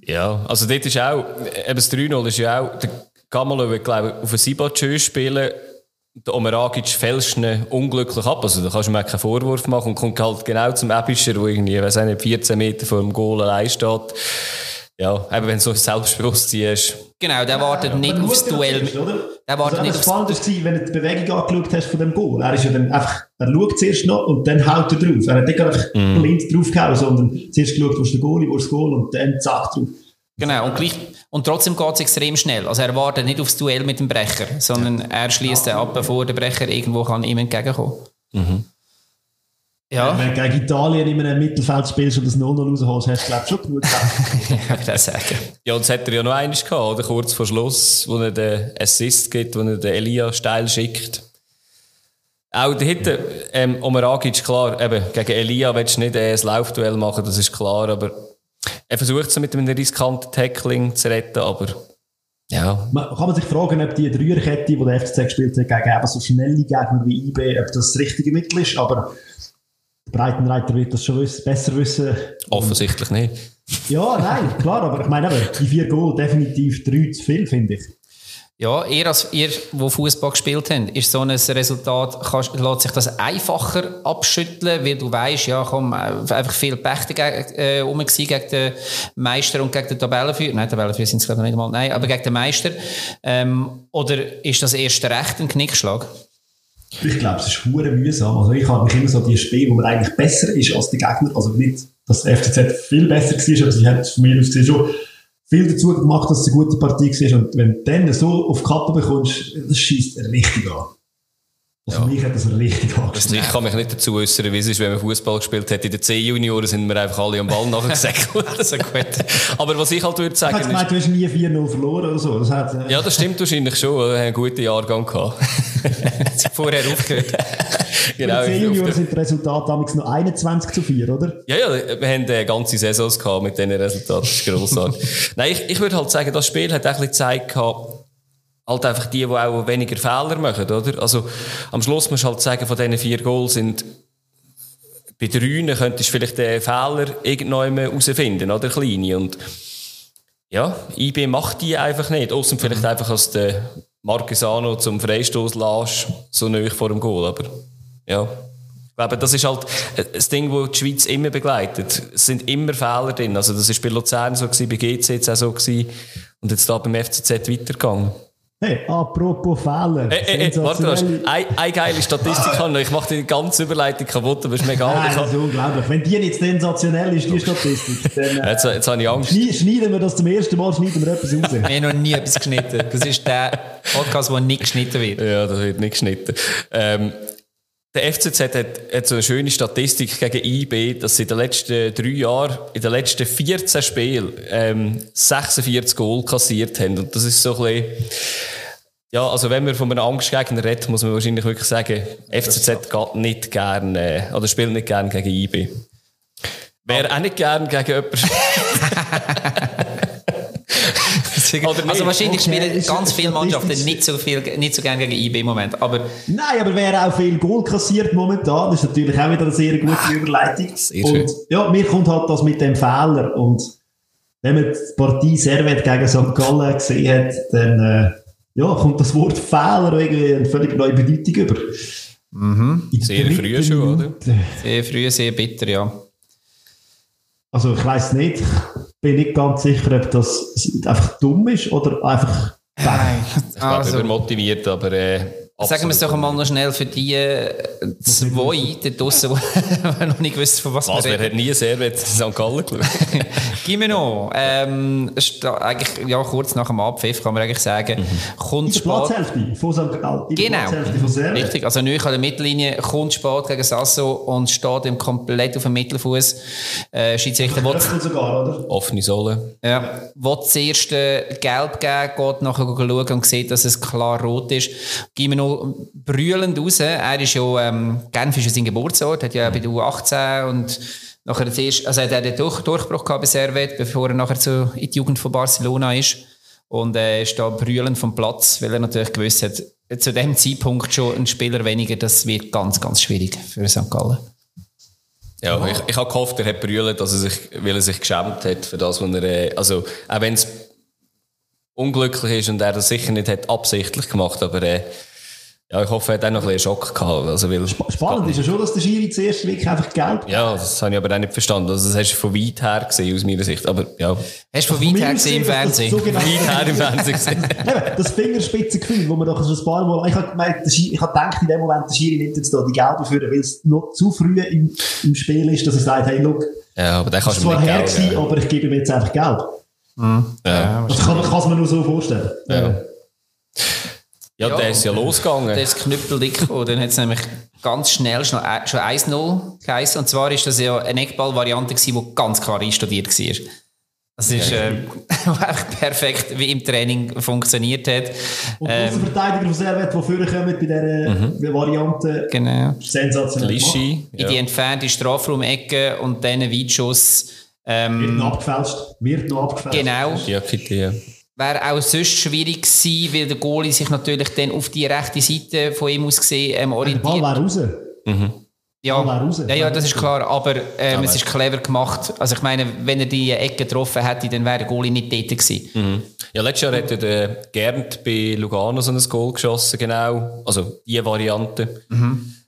Ja, also dort ist auch, eben das 3-0 ist ja auch, der Gamalö will, glaube ich, auf ein Sibatschö spielen, der Omeragic fälscht ihn unglücklich ab, also da kannst du mir keinen Vorwurf machen und kommt halt genau zum Ebischer, wo irgendwie, weiß nicht, 14 Meter vor dem Goal allein steht. Ja, eben wenn du so ein Selbstbewusstsein hast. Genau, der wartet ja, nicht aufs Duell. Zuerst, oder? Der wartet also, nicht aufs Duell. Es war, wenn du die Bewegung angeschaut hast von dem Goal. Er ist ja dann einfach, er schaut zuerst noch und dann haut er drauf. Er hat nicht einfach mm. blind draufgehauen, sondern zuerst geschaut, wo ist der Goal, wo ist das Goal und dann zack drauf. Genau, und, gleich, und trotzdem geht es extrem schnell. Also er wartet nicht aufs Duell mit dem Brecher, sondern er schließt den ab, bevor der Brecher irgendwo kann ihm entgegenkommen kann. Mhm. Ja. Wenn du gegen Italien in einem Mittelfeld spielst und das 0-0 rausholst, hast du, glaube ich, schon genug Ja, ich das sagen. Ja, und das hat er ja noch eines gehabt, oder? Kurz vor Schluss, wo er den Assist gibt, wo er den Elia steil schickt. Auch da hinten, ähm, Omeragic, klar, eben, gegen Elia willst du nicht äh, ein Laufduell machen, das ist klar, aber er versucht es mit einem riskanten Tackling zu retten, aber ja. Man, kann man sich fragen, ob die Dreierkette, die der FCZ gespielt hat, gegen eben so schnelle Gegner wie IB, ob das das richtige Mittel ist, aber Breitenreiter wird das schon wissen, besser wissen. Offensichtlich nicht. Ja, nein, klar, aber ich meine, aber die vier Goal definitiv drei zu viel, finde ich. Ja, ihr, als ihr, wo Fußball gespielt habt, ist so ein Resultat, kannst, lässt sich das einfacher abschütteln, weil du weißt, ja, komm, äh, einfach viel Pech dagegen, äh, um gegen den Meister und gegen den Tabellenführer. Nein, Tabellenführer sind es gerade nicht mal, nein, aber gegen den Meister. Ähm, oder ist das erst recht ein Knickschlag? Ich glaube, es ist hure mühsam. Also ich habe mich immer so die Spiele, wo man eigentlich besser ist als die Gegner. Also nicht, dass der FCZ viel besser war, aber sie haben von mir aus schon viel dazu gemacht, dass es eine gute Partie war. Und wenn du dann so auf die Kappe bekommst, das schießt richtig an. Also ja. mich hat das richtig Angst. Also ich kann mich nicht dazu äußern, wie es ist, wenn man Fußball gespielt hat. In den C-Junioren sind wir einfach alle am Ball nachgesäckelt. also gut. Aber was ich halt würde sagen... Ich gemeint, du hast nie 4-0 verloren oder so. Das hat, äh... Ja, das stimmt wahrscheinlich schon. Wir haben einen guten Jahrgang gehabt. Vorher aufgehört. genau. In den C-Junioren sind die Resultate damals noch 21 zu 4, oder? Ja, ja, wir haben äh, ganze Saisons gehabt mit diesen Resultaten. Das ist grossartig. Nein, ich, ich würde halt sagen, das Spiel hat ein bisschen gezeigt gehabt, halt einfach die, die auch weniger Fehler machen, oder? Also, am Schluss musst du halt sagen, von diesen vier Goals sind, bei drei könntest du vielleicht den Fehler irgendwann herausfinden, oder? Kleine. Und, ja, IB macht die einfach nicht. Außer vielleicht mhm. einfach, als der Marquesano zum Freistoß lässt, so nahe vor dem Goal. Aber, ja. Ich glaube, das ist halt das Ding, das die Schweiz immer begleitet. Es sind immer Fehler drin. Also, das war bei Luzern so, gewesen, bei GC jetzt auch so gewesen. Und jetzt da beim FCZ weitergegangen. Hey, apropos Fehler. Hey, hey, hey, warte, hast eine, eine geile Statistik haben. Ich mache die ganze Überleitung kaputt, aber ist mega Nein, das ist unglaublich. Wenn die nicht sensationell ist, die Statistik, dann äh, jetzt, jetzt habe ich Angst. Schneiden wir das zum ersten Mal, schneiden wir etwas raus. wir haben noch nie etwas geschnitten. Das ist der Podcast, der nicht geschnitten wird. Ja, das wird nicht geschnitten. Ähm, der FCZ hat, hat so eine schöne Statistik gegen IB, dass sie in den letzten drei Jahren, in den letzten 14 Spielen, ähm, 46 Goal kassiert haben. Und das ist so ein bisschen, ja, also wenn man von einem Angstgegner redet, muss man wahrscheinlich wirklich sagen, FCZ geht nicht gerne, oder spielt nicht gerne gegen IB. Wäre auch nicht gerne gegen jemanden. also wahrscheinlich okay, spielen ganz viele Mannschaften nicht so, viel, nicht so gerne gegen IB im Moment. Aber Nein, aber wer auch viel Goal kassiert momentan, das ist natürlich auch wieder eine sehr gute ah, Überleitung. Sehr und ja, mir kommt halt das mit dem Fehler. Und wenn man die Partie Servet gegen St. Gallen gesehen hat, dann äh, ja, kommt das Wort Fehler irgendwie eine völlig neue Bedeutung über. Mhm. Sehr früh schon, oder? Sehr früh, sehr bitter, ja. Also ich weiß nicht, bin nicht ganz sicher, ob das einfach dumm ist oder einfach Nein. Ich glaube, also, übermotiviert, aber äh, Sagen wir es doch einmal noch schnell für die äh, zwei da draussen, die noch nicht wissen, von was, Was, wir wer reden. hat nie Servet in St. Gallen geschaut? Gib mir noch. Ähm, es ist da eigentlich, ja, kurz nach dem Abpfiff kann man eigentlich sagen, In kommt spät. Platzhälfte von St. Gallen. Genau. Platzhälfte von Servet. Richtig, also neu an der Mittellinie, kommt spät gegen Sasso und steht ihm komplett auf dem Mittelfuß. Äh, Schiedsrichter will, sogar, oder? Offene Sohle. ja, will das erste Gelb geben, geht nachher schauen und sieht, dass es klar rot ist. Gib mir noch brüllend raus. Er ist ja, ähm, Genf ist ja sein Geburtsort, hat ja bei der U18 und nachher das erste, also hat er den Durch Durchbruch gehabt bei Servet, bevor er nachher zu, in die Jugend von Barcelona ist. Und er ist da brüllend vom Platz, weil er natürlich gewusst hat, zu dem Zeitpunkt schon ein Spieler weniger, das wird ganz, ganz schwierig für St. Gallen. Ja, ich, ich habe gehofft, er hat brüllt, dass er sich, weil er sich geschämt hat für das, was er, äh, also, auch wenn es unglücklich ist und er das sicher nicht hat absichtlich gemacht, aber, äh, ja, ich hoffe, er hat auch noch ein bisschen Schock gehabt, also, weil, Spannend ist ja schon, dass der Schiri zuerst wirklich einfach gelb ja, das habe ich aber auch nicht verstanden, also, das hast du von weit her gesehen, aus meiner Sicht, aber, ja, Hast du von weit her gesehen im Fernsehen? Genau. weit her im Fernsehen gesehen. Das Fingerspitzengefühl, wo man doch schon ein paar Mal, ich habe gemeint, der Schiri, ich habe gedacht, in dem Moment, der Schiri nimmt jetzt da die Gelbe führen, weil es noch zu früh im, im Spiel ist, dass er sagt, hey, look, Ja, aber den es kannst zwar nicht her gewesen, aber ich gebe ihm jetzt einfach Gelb. Ja. Das kann, kann mir nur so vorstellen. Ja. Ja, Ja. der ist ja losgegangen. Der ist knüppeldick und dann hat es nämlich ganz schnell schon, äh, schon 1-0 geheißen. Und zwar ist das ja eine Eckball-Variante gewesen, die ganz klar einstudiert war. Das ist äh, einfach perfekt, wie im Training funktioniert hat. Und Ähm, ähm, Verteidiger von Servet, die vorkommen bei dieser Variante, genau. sensationell gemacht. Lischi. In die entfernte Strafraum-Ecke und dann ein Weitschuss. Wird Ähm, noch abgefälscht. Wird noch abgefälscht. genau. Ja. Wäre auch sonst schwierig gewesen, weil der Goalie sich natürlich dann auf die rechte Seite von ihm aus gesehen ähm, Der Ball orientiert. wäre raus. Ja, Ball wäre raus. ja, ja, das ist klar, aber ähm, es ist clever gemacht. Also ich meine, wenn er die Ecke getroffen hätte, dann wäre der Goalie nicht dort gewesen. Ja, letztes Jahr hat ja der Gernt bei Lugano so ein Goal geschossen, genau. Also, die Variante.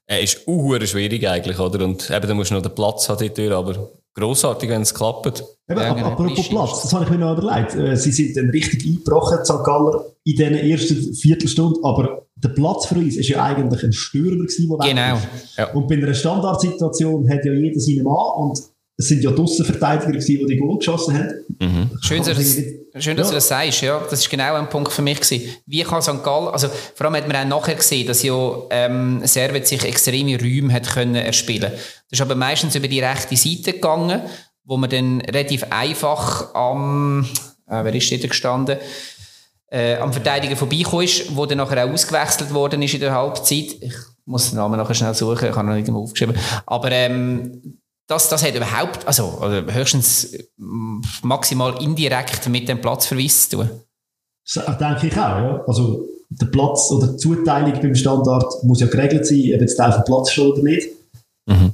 Er ist auch schwierig eigentlich, oder? Und eben, da musst du noch den Platz haben dort, aber grossartig, wenn es klappt. Eben, Ja, apropos. Platz, das habe ich mir noch überlegt. Äh, Sie sind dann richtig eingebrochen, St. Galler, in diesen ersten Viertelstunde, aber der Platz für uns ist ja eigentlich ein Stürmer gewesen, der Genau. Ja. Und bei einer Standardsituation hat ja jeder seinen Mann und es sind ja die Aussenverteidiger gewesen, die die Goal geschossen haben. Schön, dass, das, schön, dass Ja. du das sagst. Ja, das ist genau ein Punkt für mich gewesen. Wie kann St. Gallen, also vor allem hat man auch nachher gesehen, dass ja ähm, Servet sich extreme Räume hat können erspielen. Das ist aber meistens über die rechte Seite gegangen, wo man dann relativ einfach am, äh, wer ist da gestanden? Äh, am Verteidiger vorbeigekommen ist, wo dann nachher auch ausgewechselt worden ist in der Halbzeit. Ich muss den Namen nachher schnell suchen, ich habe noch nicht aufgeschrieben. Aber ähm, das, das hat überhaupt, also höchstens mm, maximal indirekt mit dem Platzverweis zu tun. Das denke ich auch, ja. Also, der Platz oder die Zuteilung beim Standard muss ja geregelt sein, ob jetzt der auf dem Platz steht oder nicht.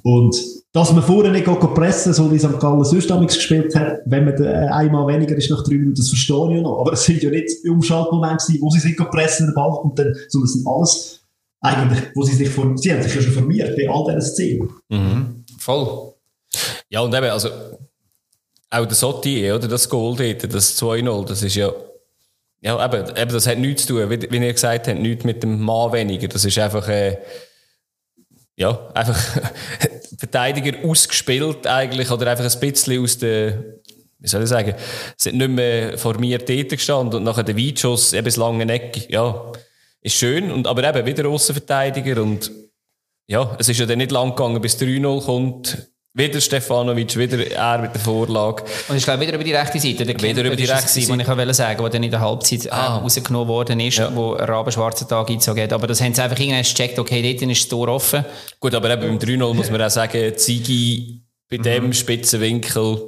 Und dass man vorher nicht pressen, so wie St. Gallen sonst gespielt hat, wenn man äh, einmal weniger ist nach drei Minuten, das verstehe ich ja noch. Aber es sind ja nicht Umschaltmomente wo sie sich pressen, den Ball, und dann, sondern es sind alles eigentlich, wo sie sich vor, sie haben sich ja schon formiert bei all diesen Szenen. Voll. Ja, und eben, also, auch der Sotti, oder das Goal dort, das 2-0, das ist ja, ja, eben, eben, das hat nichts zu tun, wie, wie ihr gesagt habt, nichts mit dem Mann weniger. Das ist einfach, äh, ja, einfach Verteidiger ausgespielt eigentlich, oder einfach ein bisschen aus der, wie soll ich sagen, sind nicht mehr formiert dort gestanden und nachher der Weitschuss, eben das lange Eck, ja, ist schön, und, aber eben wieder Aussenverteidiger und ja, es ist ja dann nicht lang gegangen, bis 3-0 kommt. Wieder Stefanovic, wieder er mit der Vorlage. Und ich glaube wieder über die rechte Seite. Der Wieder über die rechte Seite. Was ich wollte sagen, wo dann in der Halbzeit Ah. ähm, rausgenommen worden ist, Ja. wo Raben schwarzen Tag eingezogen hat. Aber das haben sie einfach irgendwann gecheckt, okay, dort ist das Tor offen. Gut, aber eben beim 3-0 muss man auch sagen, Zigi bei dem spitzen Winkel.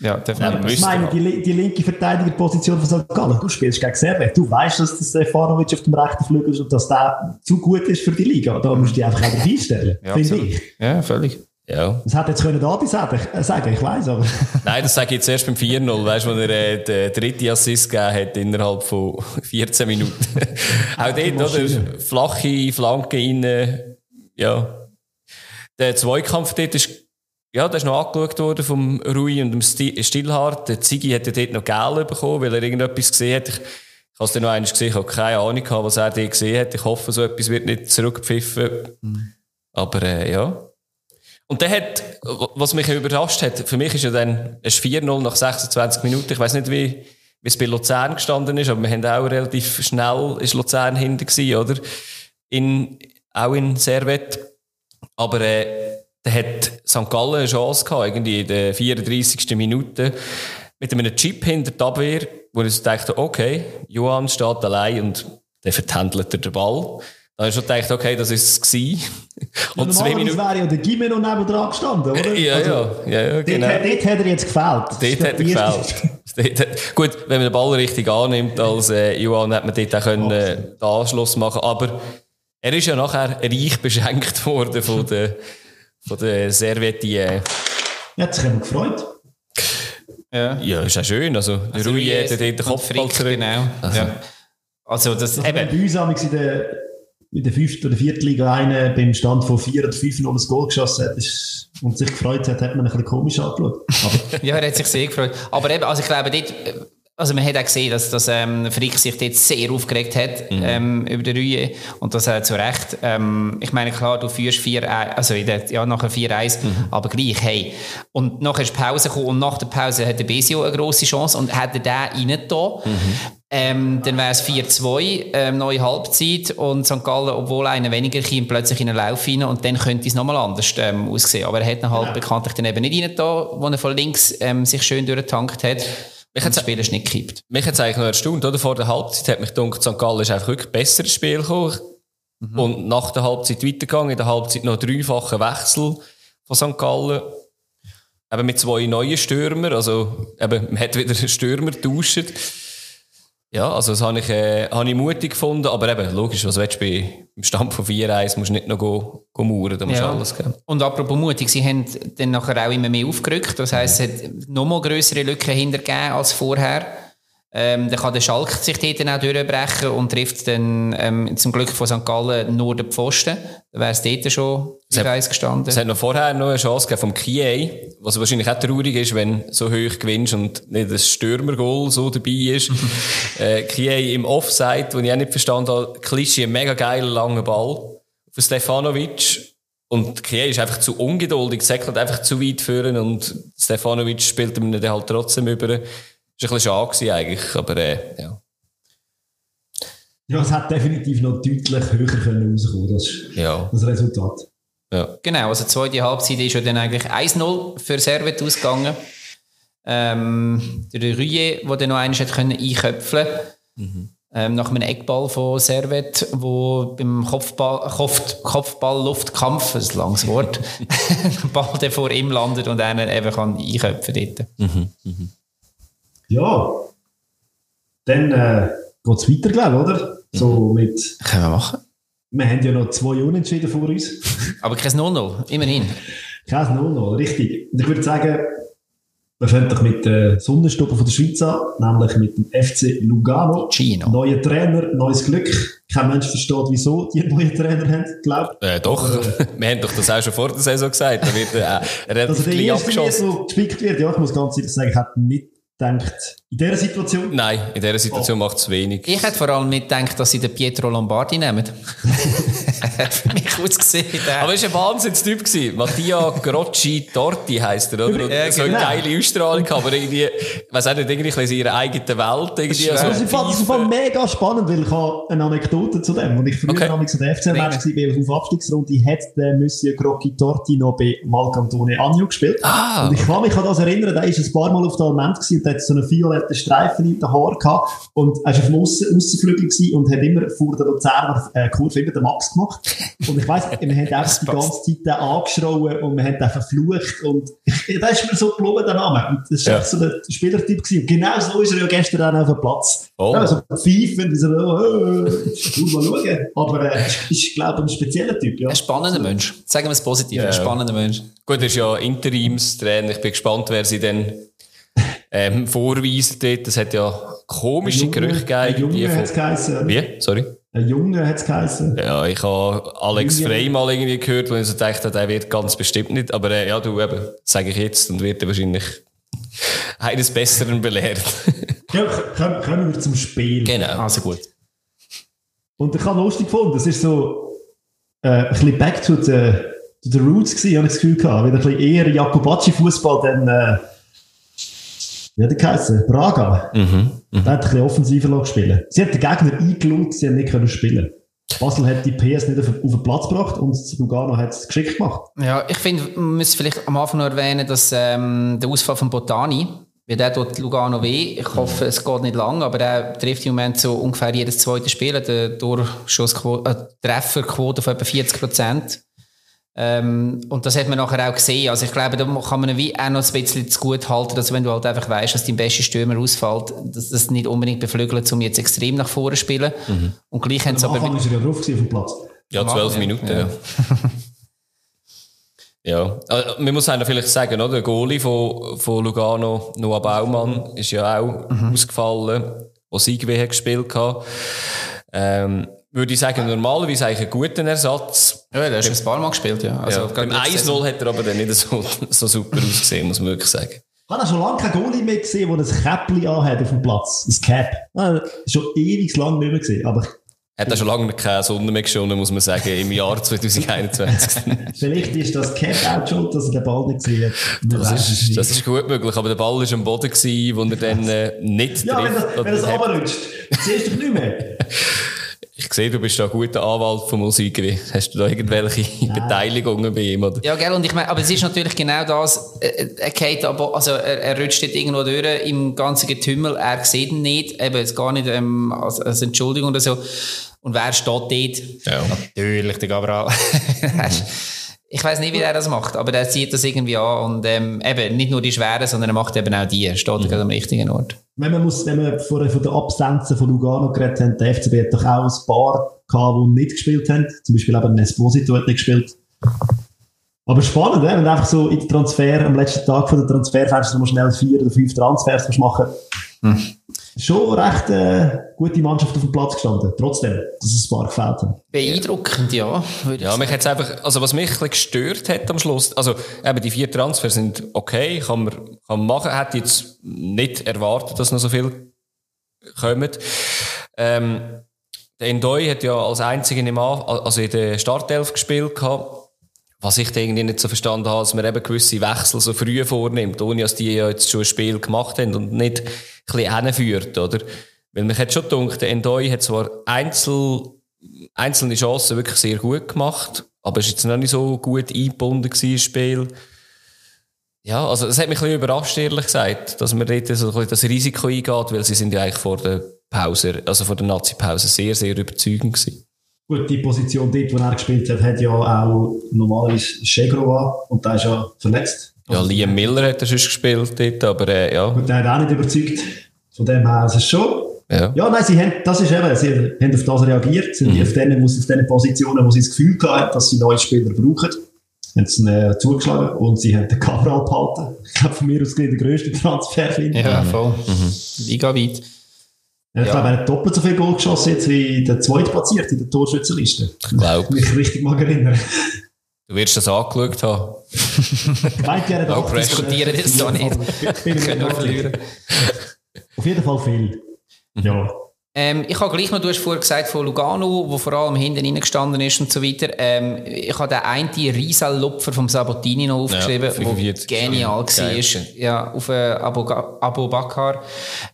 Ja, darf Ja, man Ich Müsste meine, die, die linke Verteidigerposition von St. Gallen, du spielst gegen Servet, du weißt, dass der Stefanovic auf dem rechten Flügel ist und dass der zu gut ist für die Liga. Da musst du dich einfach auch dabei stellen, Ja, finde ich. Ja, völlig. Ja. Das hätte jetzt können Adi sagen, äh, sagen, ich weiß, aber Nein, das sage ich jetzt erst beim 4-0, weißt du, wo er äh, den dritten Assist gegeben hat innerhalb von 14 Minuten. Auch dort, oder? Flache Flanke rein. Ja. Der Zweikampf dort ist, ja, der ist noch angeschaut worden vom Rui und dem Sti- Stillhardt. Der Ziggy hat ja dort noch Geld bekommen, weil er irgendetwas gesehen hat. Ich Ich habe es dann noch einmal gesehen, ich habe keine Ahnung was er da gesehen hat. Ich hoffe, so etwas wird nicht zurückgepfiffen. Aber äh, ja. Und der hat, was mich überrascht hat, für mich ist ja dann ein 4-0 nach 26 Minuten. Ich weiß nicht, wie, wie es bei Luzern gestanden ist, aber wir haben auch relativ schnell, ist Luzern hinter gewesen, oder? In, auch in Servet. Aber, äh, da hat St. Gallen eine Chance gehabt, irgendwie in der 34. Minute, mit einem Chip hinter der Abwehr, wo ich dachte, okay, Johann steht allein und der vertändelt er den Ball. Dann habe ich schon gedacht, okay, das ist es. Und zwei Minuten. wäre ja der Gimeno neben dran gestanden, oder? Ja, Also, ja, ja, ja, Dort, genau. hat- dort hat er jetzt gefällt. Das Dort hat er gefällt. Dort Gut, wenn man den Ball richtig annimmt als äh, Johann, hat man dort auch können, äh, den Anschluss machen Aber er ist ja nachher reich beschenkt worden von der, von der Servetien. Er hat sich eben gefreut. Ja. Ja, ist auch schön. Also, der Rui hat dort den Kopfball Frick, zurück. Genau. Ja. Also, das, Also, wenn eben, bei uns der, in der fünften oder vierten Liga einer beim Stand von 4 oder 5 noch ein Goal geschossen hat ist, und sich gefreut hat, hat man ein bisschen komisch angeschaut. Ja, er hat sich sehr gefreut. Aber eben, also ich glaube, dort, also man hat auch gesehen, dass, dass ähm, Frick sich dort sehr aufgeregt hat ähm, über die Rühe und das äh, zu Recht. Ähm, ich meine, klar, du führst 4 also in der, ja, nachher 4-1, aber gleich, hey. Und nachher ist die Pause gekommen und nach der Pause hat der Besio eine grosse Chance und hätte der rein da. Ähm, dann wäre es 4-2, ähm, neue Halbzeit und St. Gallen, obwohl einer weniger kommt, plötzlich in einen Lauf rein und dann könnte es nochmal anders ähm, aussehen. Aber er hat ihn halt bekanntlich dann eben nicht rein da, wo er von links ähm, sich schön durchgetankt hat. Ich und das Spiel ist nicht gekippt. Mich hat es eigentlich noch erstaunt, oder? Vor der Halbzeit hat mich gedacht, St. Gallen ist einfach wirklich besser ins Spiel gekommen. Und nach der Halbzeit weitergegangen. In der Halbzeit noch dreifache Wechsel von St. Gallen. Eben mit zwei neuen Stürmer. Also, eben, man hat wieder Stürmer getauscht. Ja, also das habe ich, äh, habe ich mutig gefunden. Aber eben, logisch, was willst du bei, im Stand von 4-1, musst du nicht noch go, go mauern, da musst Ja. alles geben. Und apropos mutig, sie haben dann nachher auch immer mehr aufgerückt. Das heisst, es hat nochmal grössere Lücken hintergegeben als vorher. Ähm, dann kann der Schalk sich dort auch durchbrechen und trifft dann ähm, zum Glück von St. Gallen nur den Pfosten. Dann wäre es dort schon 5-1 gestanden. Es hat noch vorher noch eine Chance gegeben vom Kie, was wahrscheinlich auch traurig ist, wenn du so hoch gewinnst und nicht ein Stürmergoal so dabei ist. äh, Kie im Offside, wo ich auch nicht verstanden habe, Klischee, einen mega geilen langen Ball für Stefanovic. Und Kie ist einfach zu ungeduldig, säckelt einfach zu weit führen und Stefanovic spielt ihm dann halt trotzdem über. Ist ein bisschen schade eigentlich, aber äh, ja. ja, es hat definitiv noch deutlich höher können rauskommen, das, Ja, das Resultat. ja. Genau, also die zweite Halbzeit ist ja dann eigentlich 1-0 für Servet ausgegangen. Ähm, der Rüye, der dann noch einen hat können einköpfeln ähm, nach einem Eckball von Servet, wo beim Kopfball, Kopf, Kopfball-Luftkampf, ein langes Wort, der Ball vor ihm landet und einer eben kann einköpfen dort. Ja, dann äh, geht es weiter, glaube ich, oder? So mit, Können wir machen. wir haben ja noch zwei Unentschieden vor uns. Aber kein 0-0, immerhin. Kein 0-0, richtig. Und ich würde sagen, wir fangen doch mit der Sonnenstube von der Schweiz an, nämlich mit dem FC Lugano. Gino. Neuer Trainer, neues Glück. Kein Mensch versteht, wieso die neuen Trainer haben, glaube Äh, doch, wir haben doch das auch schon vor der Saison gesagt. Da wird äh, relativ Also der gleich erste, abgeschossen. der gespickt wird, ja, ich muss ganz ehrlich sagen, ich hätte nicht gedacht, in dieser Situation, Nein, in dieser Situation macht es wenig. Ich hätte vor allem nicht gedacht, dass sie den Pietro Lombardi nehmen. Für mich ausgesehen. der- Aber er war ein Wahnsinnstyp. gewesen. Mattia Grocci Torti heisst er, oder? Und Ja, so eine genau. geile Ausstrahlung gehabt, aber irgendwie, ich weiss auch nicht, irgendwie in ihrer eigenen Welt. Irgendwie, Das ist Das so ist das mega spannend, weil ich habe eine Anekdote zu dem. Und ich früher Okay. okay. zu der FCL-Match war auf Abstiegsrunde, hat der Monsieur Crocchi Torti noch bei Malcantone Agno gespielt. Ah, Und ich kann mich an das erinnern, der ist ein paar Mal auf der gewesen und der hat so einen violetten Streifen in den Haaren gehabt. Und er war auf dem Aussen- Aussenflügel und hat immer vor der Luzerner äh, Kurve immer den Max gemacht. Und ich weiss, wir haben einfach die ganze Zeit den angeschrauen und wir haben den verflucht und da ist mir so geblieben, der Name. Und das war Ja. so der Spielertyp gewesen. Und genau so ist er ja gestern auch auf dem Platz. Oh. Ja, so pfeifen, so, äh, muss mal schauen. Aber äh, ist, ist glaube ich, ein spezieller Typ, ja. Ein spannender Mensch. Sagen wir es positiv, Ja. ein spannender Mensch. gut, er ist ja Interimstrainer. Ich bin gespannt, wer sie dann ähm, vorweisen dort. Es hat ja komische Gerüchte Ein gegeben. Junge hat es geheißen. Wie? Sorry? Ein Junge hat es geheißen. Ja, ich habe Alex Junge. Frey mal irgendwie gehört, wo ich so dachte, der wird ganz bestimmt nicht. Aber äh, ja, du eben, sage ich jetzt und wird er wahrscheinlich eines Besseren belehrt. Ja, kommen, kommen wir zum Spiel. Genau. Also gut. Und ich habe lustig gefunden, es ist so äh, ein bisschen back to the, to the roots gewesen, habe ich das Gefühl gehabt. Wieder ein bisschen eher Jakobacci-Fußball, dann, äh, wie hat der geheißen? Braga. Mhm. Der hat ein bisschen offensiver gespielt. Sie hat den Gegner eingelullt, sie haben nicht können spielen. Basel hat die PS nicht auf, auf den Platz gebracht und Lugano hat es geschickt gemacht. Ja, ich finde, man muss vielleicht am Anfang noch erwähnen, dass ähm, der Ausfall von Botani, wie der tut Lugano weh. Ich hoffe, es geht nicht lang, aber er trifft im Moment so ungefähr jedes zweite Spiel, hat eine Durchschussquote, äh, Trefferquote von etwa 40 Prozent. Ähm, und das hat man nachher auch gesehen. Also ich glaube, da kann man wie auch noch ein bisschen zu gut halten, dass wenn du halt einfach weißt, dass dein bester Stürmer ausfällt, dass das nicht unbedingt beflügelt, um jetzt extrem nach vorne zu spielen. Und gleich haben sie Am aber Anfang war er ja drauf gewesen auf dem Platz. Ja, zwölf Ja. Minuten, ja. ja. Äh, Man muss einer vielleicht sagen, oder? der Goalie von, von Lugano, Noah Baumann, ist ja auch ausgefallen, der Siegweh gespielt hat. Ähm, würde ich sagen, normalerweise eigentlich einen guten Ersatz. ja, der hat schon ein paar Mal gespielt, ja. Also, ja. gerade Beim letzte Saison. 1-0 hat er aber dann nicht so, so super ausgesehen, muss man wirklich sagen. Ich habe schon lange keinen Goalie mehr gesehen, der ein Käppli anhat auf dem Platz. Ein Cap. Ah, schon ewig lang nicht mehr gesehen. Aber Hat er schon lange keine Sonne mehr geschonen, muss man sagen, im Jahr 2021. vielleicht ist das Cap auch schuld, dass er den Ball nicht gesehen hat. Das es ist, das ist gut möglich, aber der Ball war am Boden, gewesen, wo er dann äh, nicht ja, trifft. wenn das Oder- runterrutscht, siehst du dich nicht mehr. Ich sehe, du bist da ein guter Anwalt von Musik. Hast du da irgendwelche Beteiligungen bei ihm? Oder? Ja, gell, und ich meine, aber es ist natürlich genau das, äh, er geht aber, also er, er rutscht dort irgendwo durch im ganzen Getümmel, er sieht ihn nicht, eben, es gar nicht ähm, als, als Entschuldigung oder so. Und wer steht dort? Ja. Natürlich, der Gabriel. ich weiß nicht, wie er das macht, aber er zieht das irgendwie an und ähm, eben, nicht nur die Schweren, sondern er macht eben auch die, er steht gerade am richtigen Ort. Wenn man, muss, wenn wir vorher von den Absenzen von Lugano geredet haben, der FCB hat doch auch ein paar gehabt, die nicht gespielt haben. Zum Beispiel eben Esposito hat nicht gespielt. Aber spannend, ne? wenn du einfach so in den Transfer, am letzten Tag von der Transferfenster noch schnell vier oder fünf Transfers musst machen Schon recht äh, gute Mannschaft auf dem Platz gestanden. Trotzdem, dass es ein paar gefällt haben. Beeindruckend, ja. Ja, mich hat's einfach, also was mich ein bisschen gestört hat am Schluss, also eben die vier Transfers sind okay, kann man, kann man machen, hätte jetzt nicht erwartet, dass noch so viel kommen. Ähm, der Endoi hat ja als einziger im A, also in der Startelf gespielt gehabt. Was ich da irgendwie nicht so verstanden habe, dass man eben gewisse Wechsel so früh vornimmt, ohne dass die ja jetzt schon ein Spiel gemacht haben und nicht ein bisschen hinführt, oder? Weil mich hat schon gedacht, der Endoi hat zwar Einzel, einzelne Chancen wirklich sehr gut gemacht, aber ist jetzt noch nicht so gut eingebunden gewesen ins Spiel. Ja, also es hat mich ein bisschen überrascht, ehrlich gesagt, dass man dort so ein das Risiko eingeht, weil sie sind ja eigentlich vor der Pause, also vor der Nazi-Pause sehr, sehr überzeugend gewesen. Gut, die Position dort, wo er gespielt hat, hat ja auch normalerweise Chegrova und der ist ja verletzt. Ja, Liam Miller hat er sonst gespielt dort, aber äh, ja. Und der hat auch nicht überzeugt. Von dem her ist es schon. ja. Ja, nein, sie haben, das ist eben, sie haben auf das reagiert, sind Mhm. auf denen, wo sie, auf den Positionen, wo sie das Gefühl hatten, dass sie neue Spieler brauchen, haben sie ihn, äh, zugeschlagen und sie haben den Cabral behalten. Ich glaube, von mir aus gesehen der grösste Transfer, finde ich. Ja, voll. Liga weit. Ja, ich Ja. glaube, er hat doppelt so viel Goal geschossen jetzt wie der zweitplatzierte in der Torschützenliste. Ich glaube, Mich richtig mag erinnern. du wirst das angeschaut haben. Meint ihr, acht- pressure. Diskutieren jetzt da nicht. Ich Können wir verlieren. Auf jeden Fall viel. Ja. Ähm, ich habe gleich noch, du hast vorher gesagt, von Lugano, wo vor allem hinten reingestanden ist und so weiter. Ähm, ich habe den einen Riesel-Lupfer vom Sabotini noch aufgeschrieben, Ja, der 45. genial war. Ja, auf äh, Abu, Abu Bakar,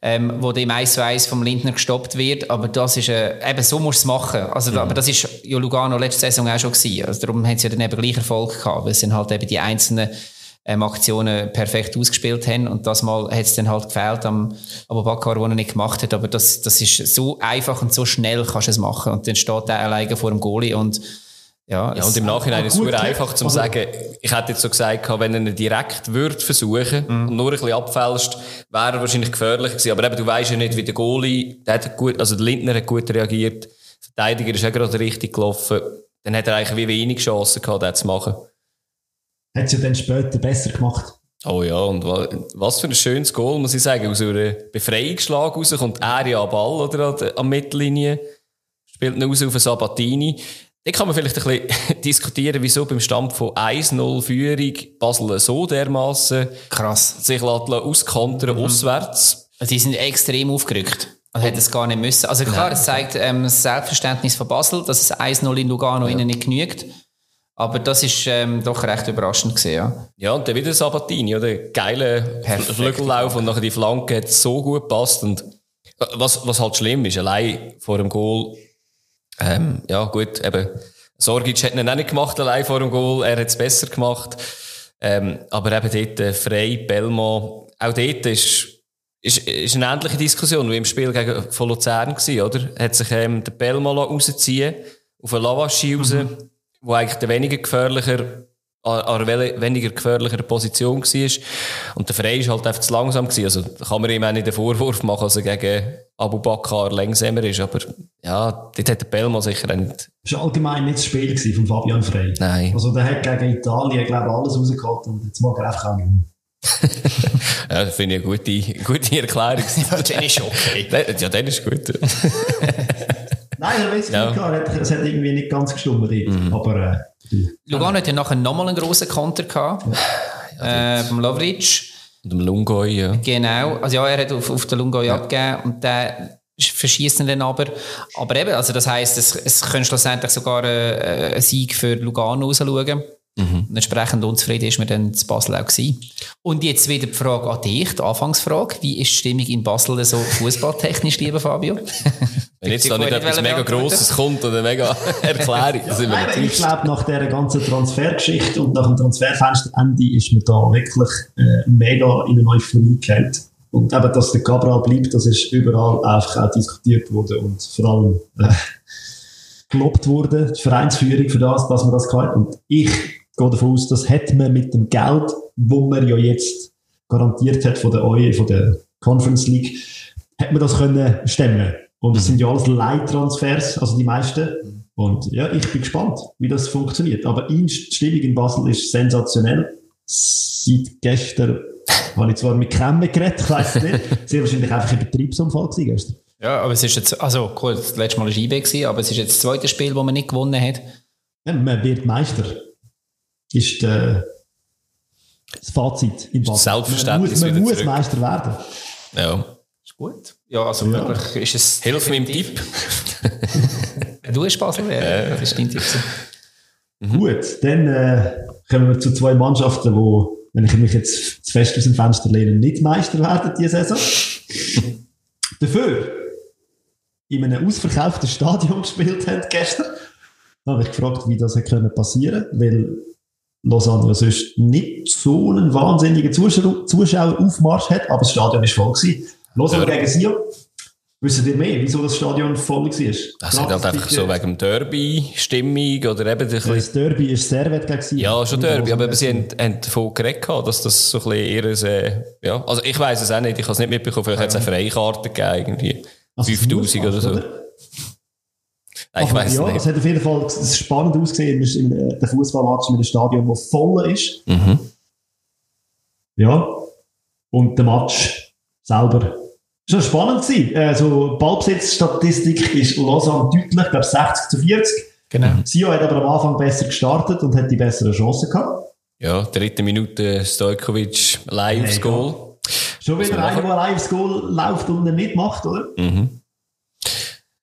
ähm, wo dem 1 zu 1 vom Lindner gestoppt wird. Aber das ist, äh, eben so musst du es machen. Also, Mhm. Aber das ist ja Lugano letzte Saison auch schon gewesen. Also darum haben sie ja dann eben gleich Erfolg gehabt, es sind halt eben die einzelnen ähm, Aktionen perfekt ausgespielt haben. Und das Mal hat es dann halt gefehlt am Abubakar, wo er nicht gemacht hat. Aber das, das ist so einfach und so schnell kannst du es machen. Und dann steht er alleine vor dem Goalie und ja, Ja, und im Nachhinein Ah, ist es gut, super einfach zu sagen, ich hätte jetzt so gesagt, wenn er ihn direkt würde versuchen Mhm. und nur ein bisschen abfällst, wäre er wahrscheinlich gefährlich gewesen. Aber eben, du weißt ja nicht, wie der Goalie, der hat gut, also der Lindner hat gut reagiert, der Verteidiger ist auch gerade richtig gelaufen. Dann hat er eigentlich wie wenig Chancen gehabt, das zu machen. Hat sie dann später besser gemacht. Oh ja, und wa- was für ein schönes Goal, muss ich sagen. Aus einem Befreiungsschlag raus kommt er ja am Ball oder an der Mittellinie, spielt ihn raus auf einen Sabatini. Da kann man vielleicht ein bisschen diskutieren, wieso beim Stand von 1-0 Führung Basel so dermaßen krass. sich auskontern auswärts. Also die sind extrem aufgerückt. Also hätte es gar nicht müssen. Also klar, es zeigt ähm, das Selbstverständnis von Basel, dass es 1-0 in Lugano ihnen nicht genügt. Aber das ist ähm, doch recht überraschend gewesen, ja. Ja, und dann wieder Sabatini, oder? Geile Perfekt. Flügellauf und nachher die Flanke hat so gut gepasst. Und äh, was, was halt schlimm ist, allein vor dem Goal, ähm, ja gut, eben, Sorgic hat ihn auch nicht gemacht allein vor dem Goal, er hat es besser gemacht. Ähm, aber eben dort äh, Frey, Belmo, auch dort ist, ist, ist eine ähnliche Diskussion wie im Spiel gegen, von Luzern gewesen, oder? Hat sich ähm, der Belmo rausziehen auf einen Lavaschi raus, wo eigentlich der weniger gefährlicher, an einer weniger gefährlicher Position war. Und der Frey ist halt einfach zu langsam gewesen. Also, da kann man ihm auch nicht den Vorwurf machen, dass er gegen Abu Bakr langsamer ist. Aber, ja, dort hat der Belmo sicher auch nicht, Das war allgemein nicht das Spiel von Fabian Frey. Nein. Also der hat gegen Italien, glaube ich, alles rausgeholt und jetzt mag er einfach auch nicht mehr. ja, das finde ich eine gute, gute Erklärung. Dann ist okay. ja, dann ist gut. Nein, er weiß Ja. nicht, ja. es hat irgendwie nicht ganz gestimmt. dort. Aber äh, Lugano hat ja nachher nochmal einen grossen Konter gehabt. äh, beim Lovric. Und dem Lungoy, ja. Genau. Also ja, er hat auf, auf den Lungoy abgegeben und der verschießt ihn dann aber. Aber eben, also das heisst, es, es könnte schlussendlich sogar äh, ein Sieg für Lugano rausschauen. Und entsprechend unzufrieden ist man dann zu Basel auch gewesen. Und jetzt wieder die Frage an dich, die Anfangsfrage. Wie ist die Stimmung in Basel so fußballtechnisch, lieber Fabio? Wenn jetzt Ich da nicht etwas mega. Grosses kommt oder eine mega Erklärung, dann sind wir Nein, ich glaube, nach dieser ganzen Transfergeschichte und nach dem Transferfensterende ist man da wirklich äh, mega in eine Euphorie gefallen. Und eben, dass der Cabral bleibt, das ist überall einfach auch diskutiert worden und vor allem äh, gelobt worden, die Vereinsführung für das, dass man das kann. Und ich gehe davon aus, das hätte man mit dem Geld, wo man ja jetzt garantiert hat von der EU, von der Conference League, hätte man das können stemmen. Und es sind ja alles Leihtransfers, also die meisten. Und ja, ich bin gespannt, wie das funktioniert. Aber die Stimmung in Basel ist sensationell. Seit gestern habe ich zwar mit Kremmen geredet, ich es nicht. Sehr wahrscheinlich einfach ein Betriebsunfall gewesen gestern. Ja, aber es ist jetzt, also cool, das letzte Mal war IB, aber es ist jetzt das zweite Spiel, das man nicht gewonnen hat. Ja, man wird Meister. Ist der, das Fazit in Basel. Selbstverständnis Man muss, man muss zurück. Meister werden. Ja. Ist gut. Ja, also wirklich ist es... Hilf mir im Tipp. Du hast Basel, ja, das ist dein Tipp. gewesen. Gut, dann äh, kommen wir zu zwei Mannschaften, wo, wenn ich mich jetzt zu fest aus dem Fenster lehne, nicht Meister werden diese Saison. Dafür in einem ausverkauften Stadion gespielt haben gestern. Da habe ich gefragt, wie das hätte können passieren weil Lausanne ja sonst nicht so einen wahnsinnigen Zuschauer, Zuschaueraufmarsch hat, aber das Stadion war voll. Gewesen. Lausanne Ja. gegen Sion. Wissen ihr mehr, wieso das Stadion voll war? Das ist halt einfach so wegen dem Derby-Stimmung oder eben bisschen Das Derby sehr wett gegen. Ja, schon Derby, aber sie haben, haben davon geredet, dass das so ein bisschen eher, äh, ja, also ich weiss es auch nicht, ich habe es nicht mitbekommen, vielleicht hat es eine Freikarte gegeben, irgendwie. Also es 5000 muss oder so. Nein, ich es ja, nicht. es hat auf jeden Fall spannend ausgesehen. In äh, der Fußballmatch mit einem Stadion, das voll ist. Mhm. Ja. Und der Match selber. Schon spannend gewesen. Äh, so Ballbesitzstatistik ist Lausanne deutlich, ich glaube 60 zu 40. Genau. Sio hat aber am Anfang besser gestartet und hat die besseren Chancen gehabt. Ja, dritte Minute Stojkovic live Hey, Goal. Schon wieder man einer, der aufs Goal läuft und nicht macht, oder? Mhm.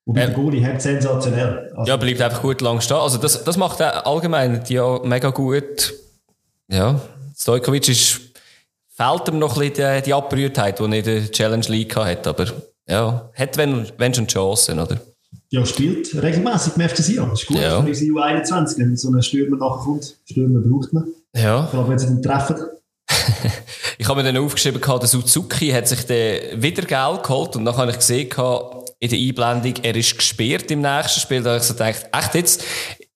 Und Ja. der Goalie hat sensationell. Also, Ja, bleibt einfach gut lang stehen. Also das, das macht auch allgemein ja mega gut. Ja, Stojkovic ist, fehlt ihm noch ein bisschen die, die Abgerührtheit, die er in der Challenge League hat, aber ja, hat wenn, wenn schon Chancen, oder? ja, spielt regelmäßig im FC Sion. Ist gut Ja. für unsere U21, wenn so ein Stürmer nachkommt. Stürmer braucht man. Ja. Vor allem, wenn sie ihn treffen. Ich habe mir dann aufgeschrieben, der Suzuki hat sich dann wieder Geld geholt und dann habe ich gesehen, in der Einblendung, er ist gesperrt im nächsten Spiel. Da habe ich so gedacht, echt jetzt,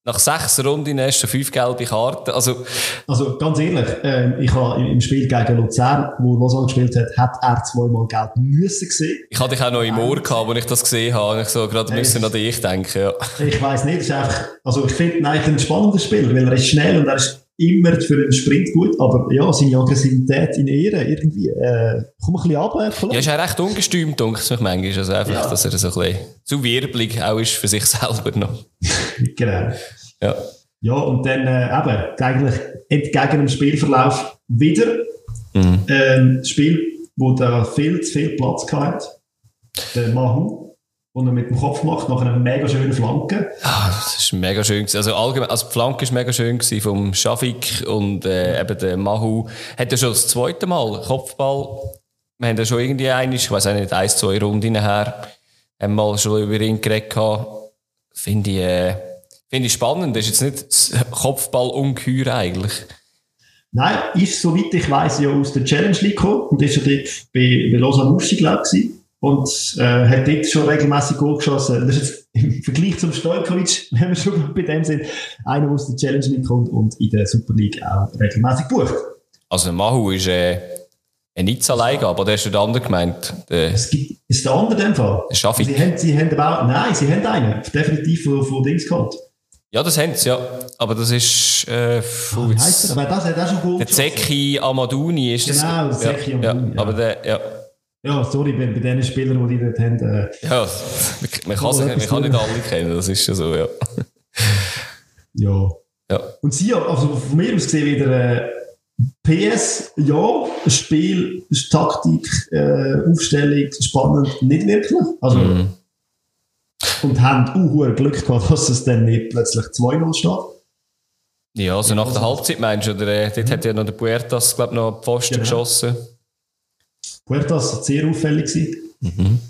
nach sechs Runden hast du fünf gelbe Karten. Also, Also ganz ehrlich, ähm, ich habe im Spiel gegen Luzern, wo Lausanne gespielt hat, hat er zweimal Geld müssen gesehen. ich hatte dich auch noch im Ohr gehabt, als ich das gesehen habe. Und ich so gerade Hey, müssen an dich denken, ja. Ich weiß nicht, ist einfach, also ich finde ihn eigentlich ein spannendes Spiel, weil er ist schnell und er ist immer für einen Sprint gut, aber ja, seine Aggressivität in Ehre irgendwie, äh, komm ein bisschen runter, Ja, ist auch recht ungestüm, denke ich manchmal. Also einfach, Ja. dass er so ein bisschen zu wirbelig auch ist für sich selber noch. Genau. Ja. Ja, und dann äh, eben, eigentlich entgegen dem Spielverlauf wieder Mhm. ähm, das Spiel wo der viel zu viel Platz hatte. Der Mahu, den er mit dem Kopf macht, nach einer mega schönen Flanke. Ah, das ist mega schön gewesen. Also allgemein, also die Flanke ist mega schön gewesen vom Schafik und äh, eben der Mahu. Hat er schon das zweite Mal Kopfball. Wir haben ja schon irgendwie einig, ich weiß auch nicht, eins, zwei Runden her, haben mal schon über ihn geredet. Finde ich, äh, finde ich spannend. Das ist jetzt nicht das Kopfball-Ungeheuer eigentlich. Nein, ist, soweit ich weiss, ja aus der Challenge League gekommen und ist ja dort bei, bei Lausanne Muschi, glaube ich, und äh, hat dort schon regelmäßig Goal geschossen. Das ist jetzt im Vergleich zum Stojkovic, wenn wir schon bei dem sind, einer, der aus der Challenge League kommt und in der Super League auch regelmäßig bucht. Also Mahu ist äh, ein Nizza-Leihgabe, aber der ist der andere gemeint. Der, Es gibt, ist der andere in dem Fall? Schafik. Sie haben, sie haben aber nein, sie haben einen, definitiv von, von Dings gehabt. ja, das haben sie, ja. Aber das ist, äh, puh, wie heisst er? Aber das hat auch schon Goal der. Zeki Amaduni ist das. Genau, Zeki ja, Amaduni, Ja, ja. aber der, ja. Ja, sorry, bei, bei den Spielern, die die dort haben, äh, Ja, man kann, sich, man kann nicht alle kennen, das ist ja so, ja. ja. ja. Und sie, also von mir aus gesehen wieder äh, PS, ja, Spiel, Taktik, äh, Aufstellung, spannend, nicht wirklich. Also, Mhm. Und haben auch Glück gehabt, dass es dann nicht plötzlich 2-0 steht. Ja, also nach der Halbzeit meinst du, oder? Äh, dort hat ja noch der Puertas, glaube ich, noch Pfosten Genau. geschossen. Puertas sehr auffällig gewesen.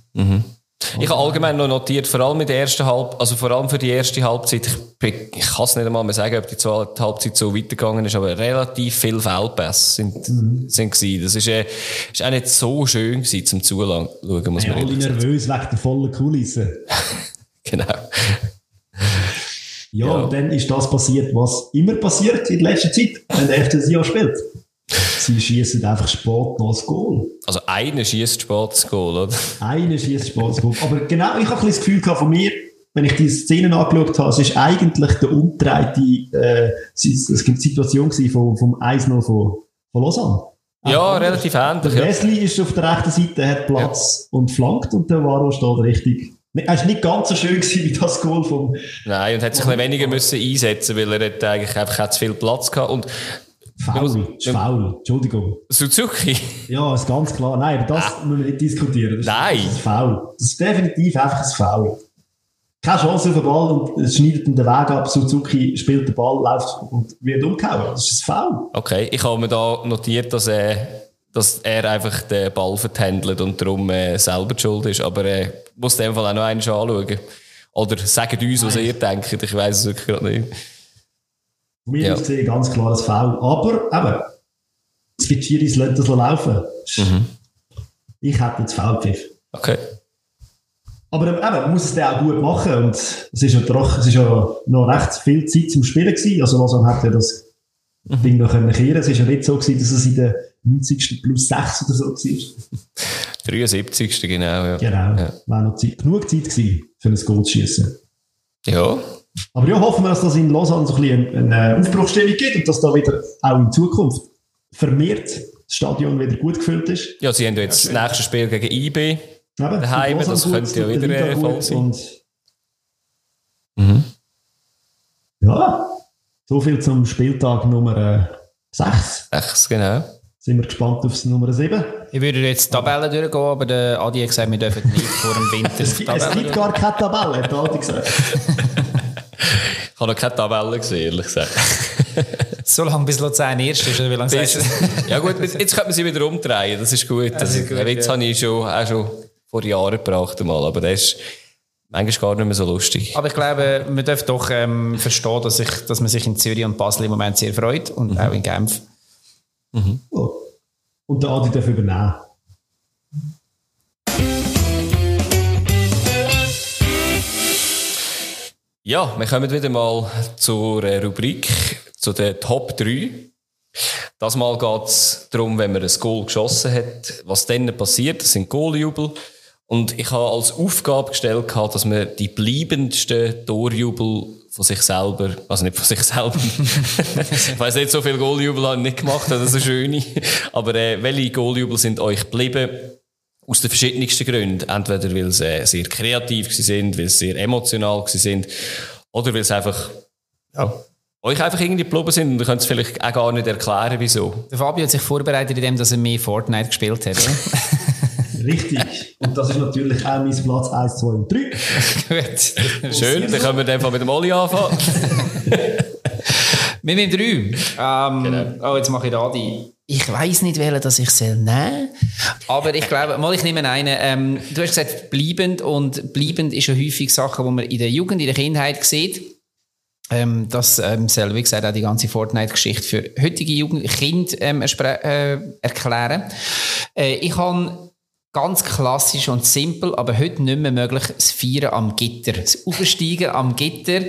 Ich habe allgemein noch notiert, vor allem in der ersten Halb, also vor allem für die erste Halbzeit, ich, ich kann es nicht einmal mehr sagen, ob die zweite Halbzeit so weitergegangen ist, aber relativ viele Feldpässe sind, Mhm. sind gewesen. Das ist, äh, ist auch nicht so schön gewesen zum Zuschauen, muss Ja, man alle nervös wegen der vollen Kulisse. Genau. Ja, Ja. und dann ist das passiert, was immer passiert in letzter Zeit, wenn der FC Sion spielt. Sie schießen einfach das Goal. Also einer schießt spät das Goal, oder? Einer schießt spät das Goal. Aber genau, ich habe ein das Gefühl gehabt von mir, wenn ich die Szenen angeschaut habe, es ist eigentlich der umdrehte, äh, es es gibt die Situation gewesen vom, vom 1-0 von, von Lausanne. Ja, relativ ähnlich, Der ja. Wesley ist auf der rechten Seite, hat Platz und flankt und der Varo steht richtig. Er ist nicht ganz so schön gewesen wie das Goal vom Nein, und hat sich ein weniger müssen einsetzen, weil er hat eigentlich einfach zu viel Platz gehabt. Und Ist Foul. Entschuldigung. Suzuki, Ja, ist ganz klar. Nein, aber das müssen wir nicht diskutieren. Das ist, Ah. Nein. Das ist Foul. Das ist definitiv einfach ein Foul. Keine Chance auf den Ball und es schneidet ihm den Weg ab. Suzuki spielt den Ball, läuft und wird umgehauen. Das ist ein Foul. okay, ich habe mir da notiert, dass er, dass er einfach den Ball vertändelt und darum äh, selber schuld ist. Aber er äh, muss in dem Fall auch noch einen anschauen. Oder sagt uns, was ihr denkt. Ich weiß es wirklich gerade nicht. Mir Ja. gesehen ganz klar ein Foul. Aber eben, es gibt Schiris, lassen das laufen. Mhm. Ich hätte jetzt gepfiffen. Okay. Aber ähm, eben, man muss es dann auch gut machen. Und es ist ja, doch, es ist ja noch recht viel Zeit zum Spielen gewesen. Also Lausanne hat ja das Mhm. Ding noch können kehren. Es ist ja nicht so gewesen, dass es in der 90. plus 6 oder so war. 73. genau, ja. Genau. Ja. War noch Zeit, genug Zeit gewesen, für ein Goal zu schießen. ja. Aber ja, hoffen wir, dass das in Lausanne so ein bisschen eine, Aufbruchstimmung gibt und dass da wieder auch in Zukunft vermehrt das Stadion wieder gut gefüllt ist. Ja, sie haben ja jetzt das nächste Spiel gegen IB. Eben, Daheim, das könnte ja wieder, äh, voll sein. Mhm. ja, so viel zum Spieltag Nummer 6. Echt, genau. Sind wir gespannt aufs Nummer 7. Ich würde jetzt die Tabellen durchgehen, aber der Adi hat gesagt, wir dürfen nicht vor dem Winter Es, gibt- es Tabellen gibt gar keine Tabelle, hat der Adi gesagt. Ich habe noch keine Tabelle gesehen, ehrlich gesagt. So lange bis Luzern erst ist, oder wie lange du? ja gut, jetzt könnte man sie wieder umdrehen, das ist gut. Das ist gut, den Witz ja. habe ich schon, auch schon vor Jahren gebracht, einmal, aber der ist manchmal gar nicht mehr so lustig. Aber ich glaube, man darf doch ähm, verstehen, dass, ich, dass man sich in Zürich und Basel im Moment sehr freut und auch in Genf. Oh. Und der Adi darf übernehmen. Ja, wir kommen wieder mal zur äh, Rubrik, zu den Top 3. Das Mal geht es darum, wenn man ein Goal geschossen hat, was dann passiert. Das sind Goaljubel. Und ich habe als Aufgabe gestellt, dass man die bleibendsten Torjubel von sich selber, also nicht von sich selber, ich weiss nicht, so viele Goaljubel habe ich nicht gemacht, das ist schöne. Aber äh, welche Goaljubel sind euch geblieben? Aus den verschiedensten Gründen. Entweder weil sie sehr kreativ sind, weil sie sehr emotional sind, oder weil es einfach, ja, euch einfach irgendwie geblieben sind und ihr könnt es vielleicht auch gar nicht erklären, wieso. Der Fabio hat sich vorbereitet, indem dass er mehr Fortnite gespielt hat. Oder? Richtig. Und das ist natürlich auch mein Platz 1, 2 und 3. Gut. Schön, dann können wir dann mit dem Oli anfangen. Mit dem 3. Ähm, Genau. Oh, jetzt mache ich da die. Ich weiß nicht, welchen dass ich soll nehmen Aber ich glaube, mal ich nehme einen. Ähm, du hast gesagt, bleibend. Und bleibend ist ja häufig Sachen, die man in der Jugend, in der Kindheit sieht. Ähm, das ähm, soll, wie gesagt, auch die ganze Fortnite-Geschichte für heutige Jugend, Kind ähm, äh, erklären. Äh, ich habe ganz klassisch und simpel, aber heute nicht mehr möglich, das Feiern am Gitter. Das Aufsteigen am Gitter,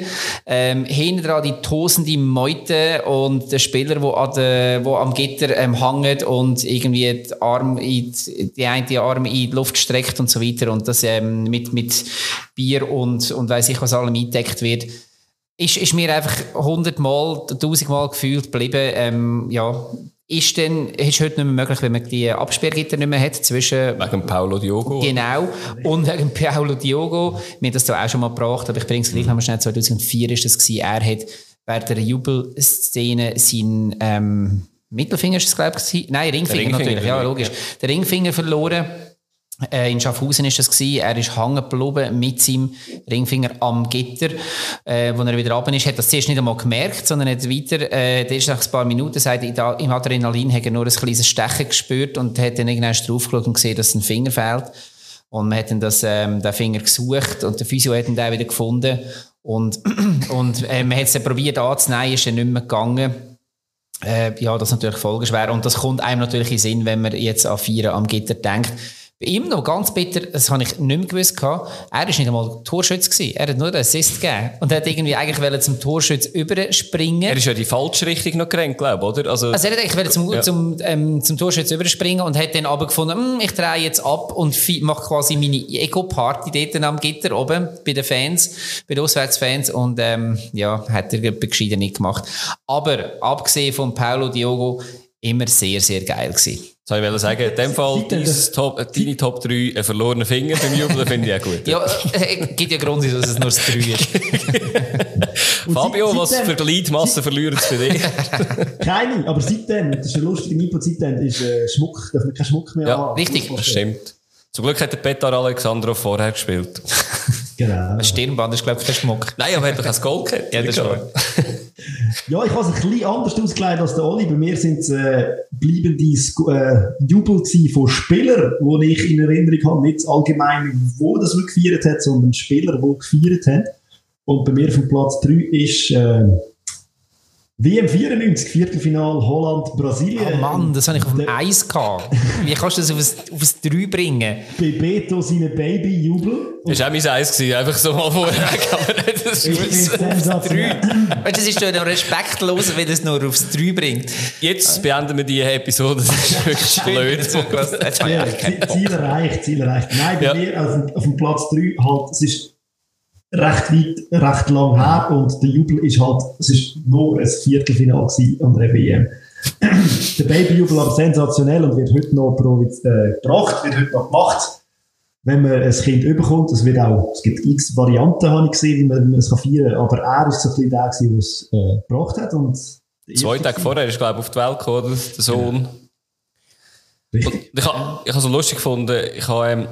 ähm, hinten dran die tosende Meute und der Spieler, wo, an der, wo am Gitter ähm, hängt und irgendwie die, Arm in die, die eine Arm in die Luft streckt und so weiter und das ähm, mit, mit Bier und, und weiss ich was allem eingedeckt wird ist, ist mir einfach hundertmal, tausendmal gefühlt geblieben. Ähm, ja, ist dann, ist heute nicht mehr möglich, wenn man die Absperrgitter nicht mehr hat zwischen Wegen Paulo Diogo. Genau. Und wegen Paolo Diogo. Wir haben das da auch schon mal gebracht, aber ich bringe es gleich nochmal schnell. 2004 ist das gewesen. Er hat während der Jubelszene seinen, ähm, Mittelfinger ist es, glaube ich, gewesen. Nein, Ringfinger, Ringfinger, natürlich. Ja, ja. logisch. Der Ringfinger verloren. Äh, in Schaffhausen ist gewesen. Er ist hängen geblieben mit seinem Ringfinger am Gitter. Äh, wo er wieder runter ist, hat das zuerst nicht einmal gemerkt, sondern hat weiter, äh, der ist nach ein paar Minuten, sagt, im Adrenalin hat er nur ein kleines Stechen gespürt und hat dann irgendwann draufgeschaut und gesehen, dass ein Finger fehlt. Und man hat dann das, ähm, den Finger gesucht und der Physio hat ihn dann wieder gefunden. Und, und äh, man hat es dann probiert anzunehmen, ist dann nicht mehr gegangen. Äh, ja, das ist natürlich folgenschwer. Und das kommt einem natürlich in den Sinn, wenn man jetzt an Vieren am Gitter denkt. Bei ihm noch ganz bitter, das habe ich nicht mehr gewusst, gehabt, er war nicht einmal Torschütz gewesen. Er hat nur den Assist gegeben. Und hat irgendwie eigentlich zum Torschütz überspringen. Er ist ja die falsche Richtung noch gerannt, glaube ich, oder? Also, Also er hat eigentlich zum, Ja. zum, ähm, zum Torschütz überspringen und hat dann aber gefunden, hm, ich drehe jetzt ab und mache quasi meine Ego-Party dort am Gitter oben bei den Fans, bei den Auswärtsfans und ähm, ja, hat er gescheiter nicht gemacht. Aber abgesehen von Paulo Diogo, immer sehr, sehr geil gewesen. das wollte ich sagen. In dem Fall, dein Top, deine Top 3, ein verlorener Finger beim Jubeln, finde ich auch gut. Ja, äh, gibt ja Grund, dass es nur das 3 ist. Fabio, seit- was seitdem- für Gliedmassen verlieren es bei dir? Keine, aber seitdem, das ist ein lustiger Input, seitdem ist äh, Schmuck, darf man keinen Schmuck mehr Ja, haben. richtig. Das stimmt. Zum Glück hat der Petar Alexandrov vorher gespielt. Genau. Ein Stirnband ist, glaube ich, der Schmuck. Nein, aber er hat doch ein Goal gehabt. Ja, das wahr. Ja, ich habe es ein bisschen anders ausgelegt als der Oli. Bei mir sind es äh, bleibende Sku- äh, Jubel von Spielern, die ich in Erinnerung habe. Nicht allgemein, wo das man gefeiert hat, sondern Spieler, die gefeiert haben. Und bei mir von Platz 3 ist äh, WM 94, Viertelfinal Holland-Brasilien. Oh Mann, das habe ich auf dem Eis gehabt. Wie kannst du das auf ein, auf ein 3 bringen? Bebeto seine Baby-Jubel. Das war auch mein Eis, gewesen, einfach so mal vorher. Aber das Ich es ist sensationell. Weißt du, das ist doch noch respektlos, wenn es nur aufs 3 bringt. Jetzt beenden wir die Episode. Das ist wirklich blöd. Ja, Ziel erreicht, Ziel erreicht. Nein, bei Ja. mir auf, dem- auf dem Platz 3 halt, es ist recht weit, recht lang her und der Jubel ist halt, es ist nur ein Viertelfinal an der WM. der Babyjubel aber sensationell und wird heute noch äh, gebracht, wird heute noch gemacht. Wenn man ein Kind überkommt, es wird auch, es gibt x Varianten, habe ich gesehen, wie man, es kann feiern kann, aber er ist so ein bisschen der der es äh, gebracht hat und Zwei Tage vorher ist, glaube ich, auf die Welt gekommen, der Sohn. Ich habe ich ha so lustig gefunden, ich habe, ähm,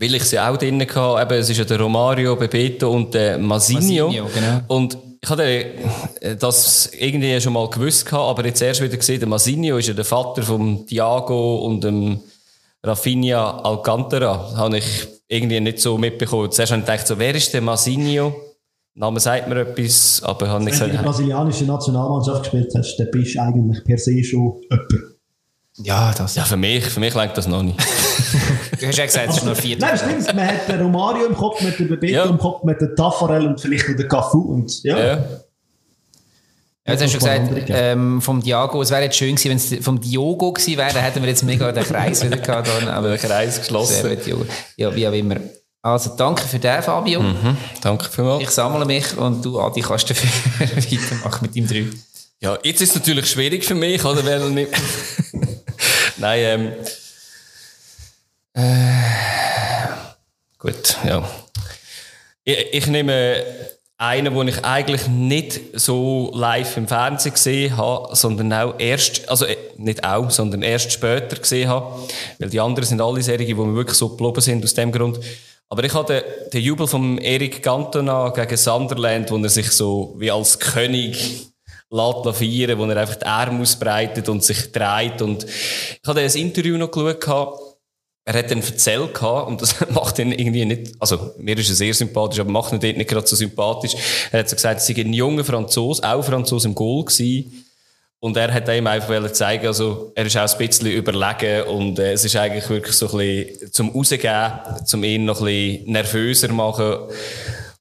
weil ich sie auch drinnen hatte, eben, es ist ja der Romario, Bebeto und der Masinho. Masinho, genau. Und ich hatte äh, das irgendwie schon mal gewusst, gehabt, aber jetzt erst wieder gesehen, der Masinho ist ja der Vater von Thiago und dem Rafinha Alcantara. Habe ich irgendwie nicht so mitbekommen. Zuerst habe ich gedacht, so, wer ist der Masinho? Name sagt mir etwas, aber habe nicht Wenn du in der gesagt, brasilianischen Nationalmannschaft gespielt hast, dann bist du eigentlich per se schon jemand. Ja, das. ja, für mich, für mich lenkt das noch nicht. Du hast ja gesagt, es ist nur 4. Nein, stimmt. Man hat den Romario im Kopf, mit dem Bebeto Ja. im Kopf, mit dem Taffarel und vielleicht noch den Cafu. Und ja, Ja. Ja, jetzt hast du paar gesagt, ähm, vom Diago, es wäre jetzt schön gewesen, wenn es vom Diogo gewesen wäre, dann hätten wir jetzt mega den Kreis wieder gehabt. Dann, aber Der Kreis geschlossen. Ja, wie auch immer. Also, danke für den, Fabio. Mhm. Danke vielmals. Ich sammle mich und du, Adi, kannst dafür weitermachen mit dem 3. Ja, jetzt ist es natürlich schwierig für mich, oder? Weil nicht... Nein, ähm. Äh, gut, ja. Ich, ich nehme einer, den ich eigentlich nicht so live im Fernsehen gesehen habe, sondern auch erst, also äh, nicht auch, sondern erst später gesehen habe. Weil die anderen sind alle Serien, die mir wirklich so geblieben sind aus dem Grund. Aber ich hatte den Jubel von Erik Cantona gegen Sunderland, wo er sich so wie als König lässt wo er einfach die Arme ausbreitet und sich dreht. Und ich hatte ein Interview noch geschaut, er hat dann erzählt und das macht ihn irgendwie nicht, also mir ist er sehr sympathisch, aber macht ihn dort nicht gerade so sympathisch. Er hat so gesagt, es sei ein junger Franzose, auch Franzose im Goal gewesen. Und er hat ihm einfach zeigen, also, er ist auch ein bisschen überlegen und äh, es ist eigentlich wirklich so ein bisschen zum Rausgehen, zum ihn noch ein bisschen nervöser machen.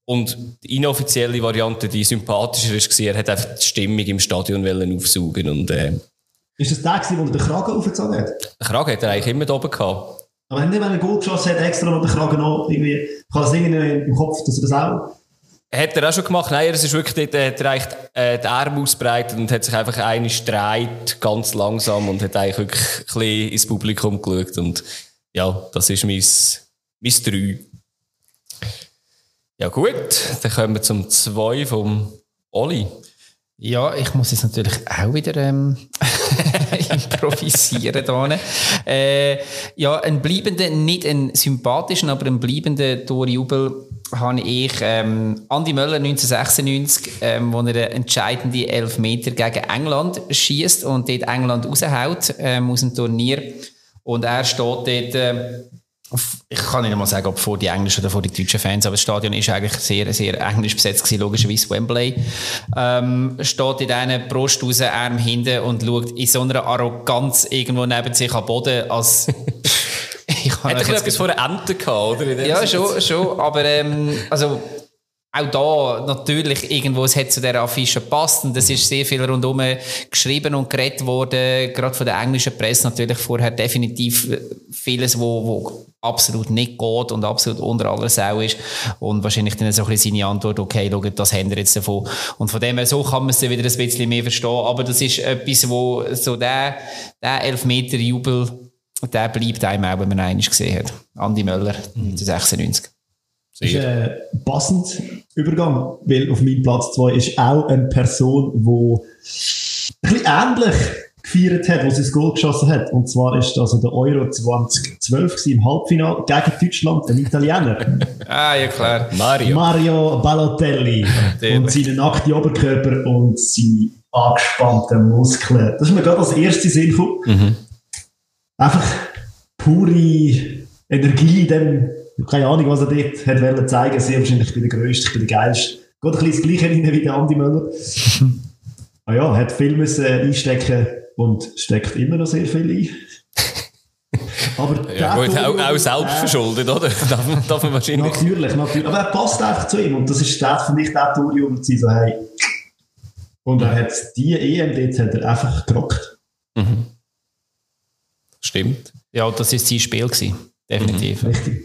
Und die inoffizielle Variante, die sympathischer war, er hat einfach die Stimmung im Stadion aufsaugen und, äh, Ist das der gewesen, der den Kragen aufgezogen hat? Den Kragen hat er eigentlich immer da oben gehabt. Aber wenn er Goal geschossen hat, extra noch den Kragen noch irgendwie, habe das irgendwie im Kopf, dass er das auch... Hat er auch schon gemacht. Nein, er ist wirklich dort, äh, hat er eigentlich, äh, die Arme ausbreitet und hat sich einfach eine streit ganz langsam und hat eigentlich wirklich ein bisschen ins Publikum geschaut. Und ja, das ist mein, mein Drei. Ja gut, dann kommen wir zum Zwei vom Oli. Ja, ich muss jetzt natürlich auch wieder ähm, improvisieren. Da äh, ja, ein bleibenden, nicht ein sympathischen, aber ein bleibenden Torjubel habe ich ähm, Andi Möller 1996, ähm, wo er einen entscheidenden Elfmeter gegen England schießt und dort England raushaut ähm, aus dem Turnier. Und er steht dort... Äh, ich kann nicht mal sagen, ob vor die englischen oder vor die deutschen Fans, aber das Stadion ist eigentlich sehr, sehr englisch besetzt gewesen, logischerweise Wembley. Ähm, steht in diesen Brust raus, Arm hinten und schaut in so einer Arroganz irgendwo neben sich am Boden, als, ich Hat er etwas vor einer Ente gehabt, oder? Ja, schon, schon, aber, ähm, also, auch da natürlich irgendwo, es hat zu dieser Affische gepasst und es ist sehr viel rundherum geschrieben und geredet worden, gerade von der englischen Presse natürlich vorher definitiv vieles, wo, wo absolut nicht geht und absolut unter aller Sau ist und wahrscheinlich dann so ein bisschen seine Antwort, okay, schau, das haben wir jetzt davon und von dem her, so kann man es dann wieder ein bisschen mehr verstehen, aber das ist etwas, wo so der, der Elfmeter-Jubel, der bleibt einem auch, wenn man ihn gesehen hat. Andi Möller, 1996. Das ist ein passend Übergang, weil auf meinem Platz 2 ist auch eine Person, die ein bisschen ähnlich gefeiert hat, wo sie das Goal geschossen hat. Und zwar ist das also der Euro 2012 im Halbfinale gegen Deutschland, ein Italiener. ah, ja klar. Mario. Mario Balotelli. und seinen nackten Oberkörper und seine angespannten Muskeln. Das ist mir gerade als erstes Sinn gekommen. Mhm. Einfach pure Energie in dem keine Ahnung, was er dort hat wollen zeigen. Sie wahrscheinlich, ich bin der Größte, ich bin der Geilste. Geht ein bisschen das Gleiche rein wie der Andi Möller. ah ja, hat viel müssen einstecken und steckt immer noch sehr viel ein. Aber ja, gut, auch, auch selbst verschuldet, äh, oder? darf, man, darf man wahrscheinlich. Natürlich, natürlich. Aber er passt einfach zu ihm. Und das ist der für mich der Torium, zu so, hey. Und er hat die EM dort hat er einfach gerockt. Mhm. Stimmt. Ja, das war sein Spiel. Gewesen. Definitiv. Mhm.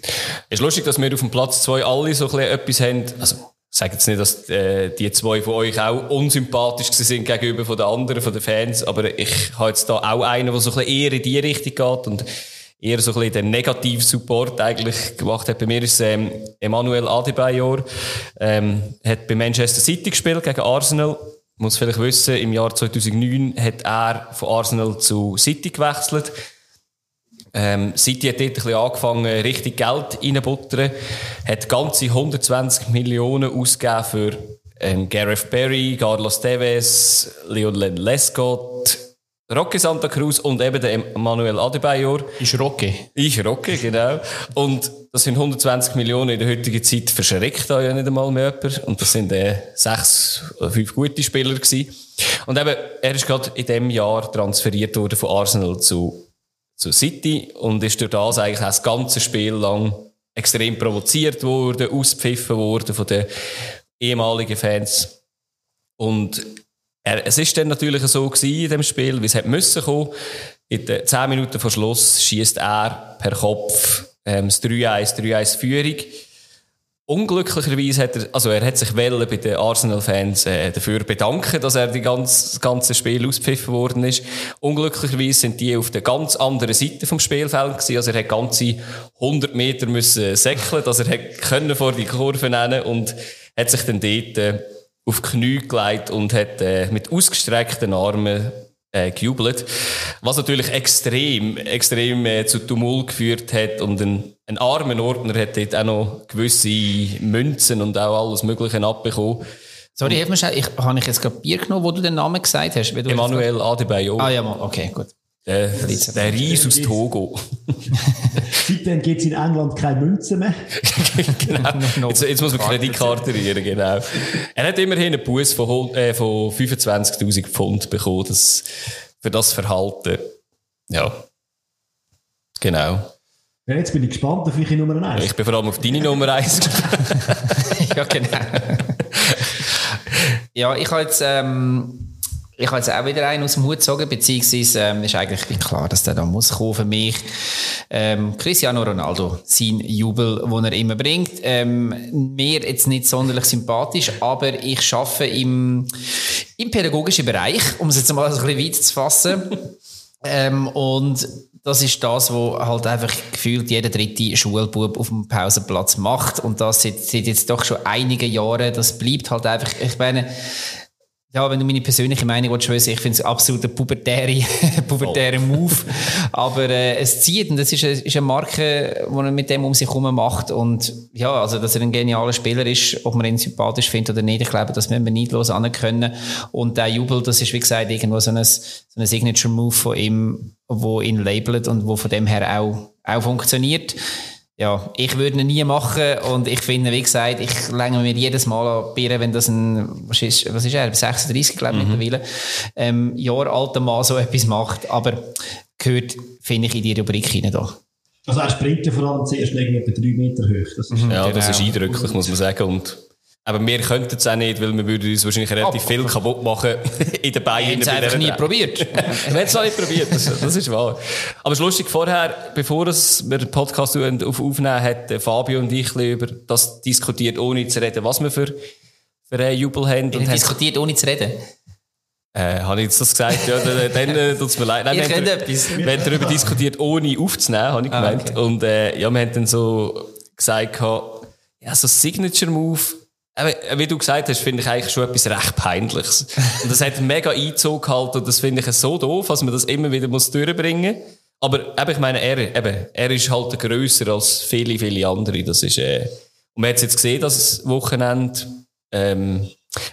Es ist lustig, dass wir auf dem Platz 2 alle so etwas haben. Also, ich sage jetzt nicht, dass äh, die zwei von euch auch unsympathisch sind gegenüber von den anderen, von den Fans, aber ich habe jetzt da auch einen, der so ein eher in die Richtung geht und eher so ein bisschen den Negativ-Support eigentlich gemacht hat. Bei mir ist ähm, Emmanuel Adebayor, ähm, hat bei Manchester City gespielt gegen Arsenal. Muss vielleicht wissen, im Jahr 2009 hat er von Arsenal zu City gewechselt ähm, City hat dort ein bisschen angefangen, richtig Geld reinzubuttern, hat ganze 120 Millionen ausgegeben für ähm, Gareth Barry, Carlos Tevez, Leon Lescott, Rocky Santa Cruz und eben der Manuel Adebayor. Ist Rocky. Ist Rocky, genau. Und das sind 120 Millionen in der heutigen Zeit verschreckt da ja nicht einmal mehr jemand. Und das sind äh, sechs oder fünf gute Spieler gewesen. Und eben, er ist gerade in dem Jahr transferiert worden von Arsenal zu zu City und ist durch das eigentlich auch das ganze Spiel lang extrem provoziert worden, auspfiffen worden von den ehemaligen Fans. Und er, es ist dann natürlich so gewesen in dem Spiel, wie es hätte müssen kommen. In den 10 Minuten vor Schluss schießt er per Kopf ähm, das 3-1, 3-1 Führung. Unglücklicherweise hat er, also er hat sich bei den Arsenal-Fans äh, dafür bedanken, dass er die ganze, das ganze Spiel auspfiffen worden ist. Unglücklicherweise sind die auf der ganz anderen Seite vom Spielfeld gewesen. Also er hat ganze 100 Meter müssen säckeln, dass er können vor die Kurve nennen und hat sich dann dort äh, auf die Knie gelegt und hat äh, mit ausgestreckten Armen äh, gejubelt. Was natürlich extrem, extrem äh, zu Tumult geführt hat und ein, ein armer Ordner hat dort auch noch gewisse Münzen und auch alles Mögliche abbekommen. Sorry, schnell. Ich, habe ich jetzt gerade Bier genommen, wo du den Namen gesagt hast? Emanuel Adebayo. Ah ja, okay, gut. Der, der Reis aus Togo. Seitdem gibt es in England keine Münzen mehr. genau. Jetzt, jetzt, muss man Kreditkarte rühren, genau. Er hat immerhin einen Bus von, äh, von 25.000 Pfund bekommen das, für das Verhalten. Ja. Genau. Ja, jetzt bin ich gespannt auf welche Nummer 1. Ich bin vor allem auf deine Nummer 1 Ja, genau. ja, ich habe jetzt... Ähm ich habe jetzt auch wieder einen aus dem Hut gezogen, beziehungsweise ähm, ist eigentlich klar, dass der da muss kommen für mich. Ähm, Cristiano Ronaldo, sein Jubel, den er immer bringt. Ähm, mir jetzt nicht sonderlich sympathisch, aber ich schaffe im, im pädagogischen Bereich, um es jetzt mal ein bisschen weit zu fassen. ähm, und das ist das, was halt einfach gefühlt jeder dritte Schulbub auf dem Pausenplatz macht. Und das seit, seit jetzt doch schon einige Jahre. Das bleibt halt einfach, ich meine, ja, wenn du meine persönliche Meinung willst, wissen, ich finde es absolut ein pubertäre, pubertäre Move. Aber äh, es zieht und das ist eine, ist eine Marke, die er mit dem um sich herum macht. Und ja, also, dass er ein genialer Spieler ist, ob man ihn sympathisch findet oder nicht, ich glaube, das müssen wir neidlos anerkennen. Und der Jubel, das ist wie gesagt irgendwo so ein, so ein Signature-Move von ihm, wo ihn labelt und wo von dem her auch, auch funktioniert ja, ich würde ihn nie machen und ich finde, wie gesagt, ich länge mir jedes Mal an wenn das ein, was ist, was ist er, 36, glaube ich, mhm. mittlerweile, ähm, Jahr alter Mann so etwas macht, aber gehört, finde ich, in die Rubrik hinein da. Also er springt ja vor allem zuerst irgendwie drei Meter hoch. Das ist, ja, genau. das ist eindrücklich, muss man sagen und aber wir könnten es auch nicht, weil wir würden uns wahrscheinlich relativ oh, viel kaputt machen in den Beinen. Wir haben es einfach nie probiert. wir haben es noch nicht probiert, das, das, ist wahr. Aber es ist lustig, vorher, bevor wir den Podcast aufnehmen, hat Fabio und ich über das diskutiert, ohne zu reden, was wir für, für einen Jubel haben. Und diskutiert, ohne zu reden? Äh, habe ich jetzt das gesagt? Ja, dann, dann äh, tut es mir leid. Nein, wir, haben, wir haben darüber diskutiert, ohne aufzunehmen, habe ich ah, gemeint. Ah, okay. Und äh, ja, wir haben dann so gesagt, ja, so Signature-Move, wie du gesagt hast, finde ich eigentlich schon etwas recht Peinliches. Und das hat mega Einzug gehalten und das finde ich so doof, dass man das immer wieder muss durchbringen muss. Aber eben, ich meine, er, eben, er ist halt grösser als viele, viele andere. Das ist, äh, und man hat jetzt gesehen, dass das Wochenende, ähm,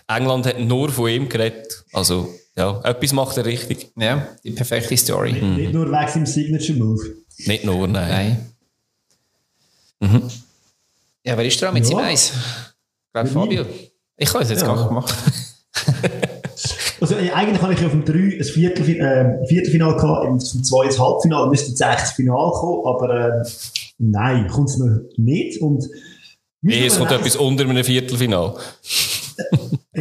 England hat nur von ihm geredet. Also, ja, etwas macht er richtig. Ja, die perfekte Story. Mhm. Nicht nur wegen seinem Signature Move. Nicht nur, nein. nein. Mhm. Ja, wer ist dran mit ja. seinem Eis? Glaube Fabio. Ich habe es jetzt ja. gar nicht gemacht. also, eigentlich habe ich auf dem 3 ein Viertelfin äh, Viertelfinale gehabt, im 2 ein Halbfinale, müsste jetzt eigentlich das Finale kommen, aber äh, nein, kommt es mir nicht. Und nee, es kommt etwas unter einem Viertelfinale.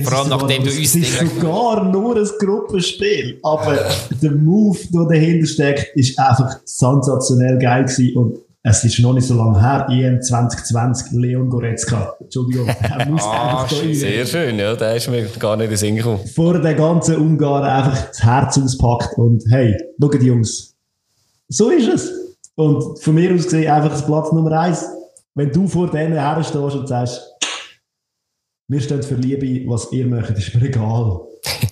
Vor allem nachdem du uns... Es ist sogar nur ein Gruppenspiel, aber der Move, der dahinter steckt, ist einfach sensationell geil gewesen und es ist noch nicht so lange her, EM 2020, Leon Goretzka. Entschuldigung, er muss ah, einfach da Sehr schön, ja, der ist mir gar nicht in den Sinn gekommen. Vor der ganzen Ungarn einfach das Herz auspackt und hey, schaut Jungs, so ist es. Und von mir aus gesehen einfach das Platz Nummer eins. Wenn du vor denen herstehst und sagst, wir stehen für Liebe, was ihr möchtet, ist mir egal.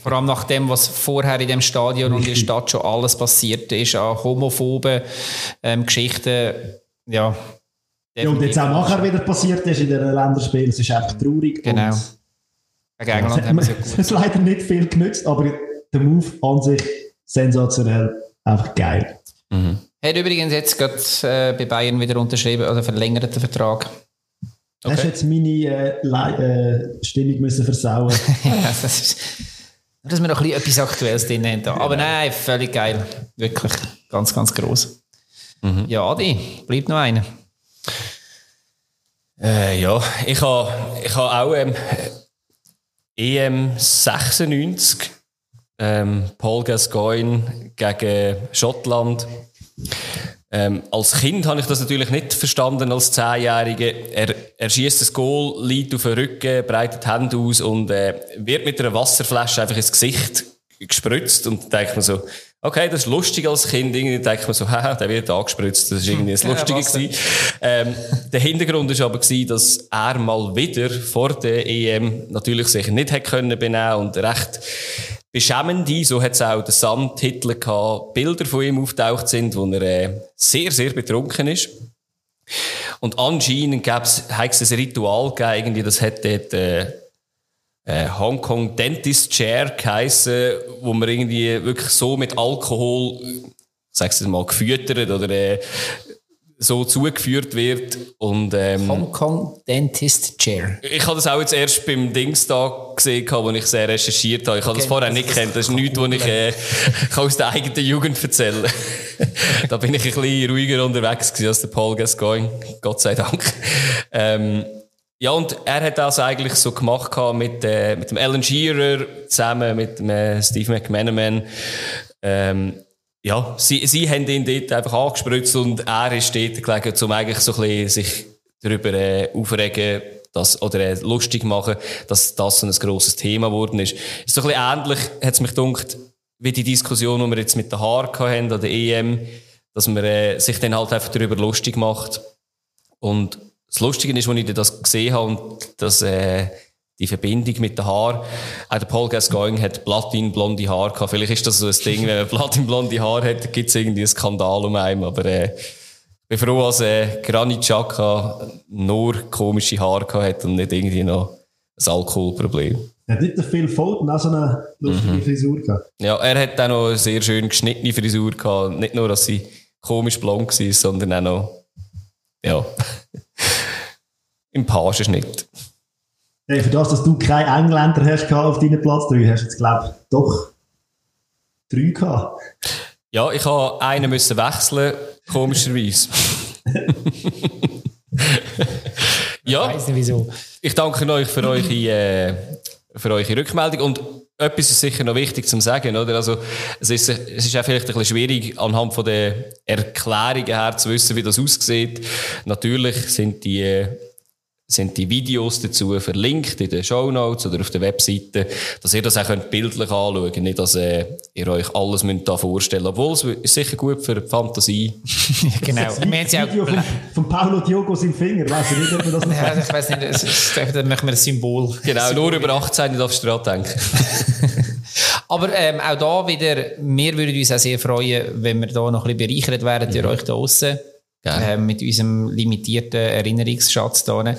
Vor allem nach dem, was vorher in dem Stadion und in der Stadt schon alles passiert ist, an homophoben ähm, Geschichten, ja. Ja, und jetzt auch nachher wieder passiert ist in den Länderspielen, es ist einfach traurig. Genau. Gegen England haben wir es hat leider nicht viel genützt, aber der Move an sich sensationell, einfach geil. Mhm. Hat übrigens jetzt gerade äh, bei Bayern wieder unterschrieben oder verlängert den Vertrag. Okay. Hast jetzt meine äh, äh, Stimmung müssen versauen ja, das ist, Dass wir noch ein bisschen etwas Aktuelles drin haben. Aber nein, völlig geil. Wirklich ganz, ganz groß. Mhm. Ja, Adi, bleibt noch einer. Äh, ja, ich habe ich ha auch ähm, EM 96 ähm, Paul Gascoigne gegen Schottland. Ähm, als Kind habe ich das natürlich nicht verstanden, als Zehnjährige. Er, er schießt das Goal, liegt auf den Rücken, breitet die Hände aus und äh, wird mit einer Wasserflasche einfach ins Gesicht gespritzt und dann denkt man so, okay, das ist lustig als Kind. Irgendwie denkt man so, haha, der wird angespritzt. Das ist irgendwie das Ja, Lustige gewesen. Ähm, der Hintergrund ist aber gewesen, dass er mal wieder vor der EM natürlich sich nicht hätte können benehmen und recht beschämende, so hat es auch der Sun-Titel gehabt, Bilder von ihm auftaucht sind, wo er äh, sehr, sehr betrunken ist. Und anscheinend gäbe es, ein Ritual gegeben, irgendwie, das hat dort, äh, äh, Hong Kong Dentist Chair geheissen, wo man irgendwie wirklich so mit Alkohol, sag's mal, gefüttert oder äh, so zugeführt wird. Und ähm, Hong Kong Dentist Chair. ich habe das auch jetzt erst beim Dings da gesehen, wo ich sehr recherchiert habe. Ich habe das Okay, vorher das- nicht das kennt. Das ist nichts, was ich äh, kann aus der eigenen Jugend erzählen Da bin ich ein bisschen ruhiger unterwegs als der Paul Gascoigne. Gott sei Dank. Ähm, ja, und er hat das eigentlich so gemacht mit, äh, mit dem Alan Shearer zusammen mit dem äh, Steve McManaman. Ähm, ja, sie, sie haben ihn dort einfach angespritzt und er ist dort gelegen, um eigentlich so ein bisschen sich darüber äh, aufregen, dass, oder äh, lustig machen, dass das so ein grosses Thema geworden ist. Ist so ein bisschen ähnlich, hat es mich gedacht, wie die Diskussion, die wir jetzt mit den Haaren hatten an der EM, dass man äh, sich dann halt einfach darüber lustig macht. Und das Lustige ist, als ich das gesehen habe und dass äh, die Verbindung mit den Haaren, auch der Paul Gascoigne hat platinblonde Haare gehabt. Vielleicht ist das so ein Ding, wenn man platinblonde Haare hat, gibt es irgendwie einen Skandal um einen. Aber äh, ich bin froh, dass äh, Granit Xhaka nur komische Haare gehabt hat und nicht irgendwie noch ein Alkoholproblem. Er hat nicht Phil Foden auch so eine lustige Mhm. Frisur gehabt. Ja, er hat auch noch eine sehr schön geschnittene Frisur gehabt. Nicht nur, dass sie komisch blond war, sondern auch noch, ja, im Pagenschnitt. Hey, für das, dass du keinen Engländer hast auf deinem Platz 3, hast du jetzt, glaube ich, doch drei gehabt. Ja, ich habe einen müssen wechseln, komischerweise. Ich ja, weiß nicht wieso. ich danke euch für eure, äh, für eure Rückmeldung. Und etwas ist sicher noch wichtig zu sagen, oder? Also, es ist, es ist auch vielleicht ein bisschen schwierig, anhand von der Erklärungen her zu wissen, wie das aussieht. Natürlich sind die, äh, sind die Videos dazu verlinkt in den Shownotes oder auf der Webseite, dass ihr das auch könnt bildlich anschauen könnt. Nicht, dass äh, ihr euch alles müsst da vorstellen müsst. Obwohl, es ist sicher gut für die Fantasie. Genau. Wir haben Das sie auch Video von, von Paulo Diogo seinem Finger, weiss ich nicht, ob man das noch ja, ich weiß nicht, es ist, da machen wir ein Symbol. Genau, nur über 18 nicht aufs Straat denken. Aber ähm, auch da wieder, wir würden uns auch sehr freuen, wenn wir da noch ein bisschen bereichert werden durch euch da draussen. Gerne. Ähm, mit unserem limitierten Erinnerungsschatz da.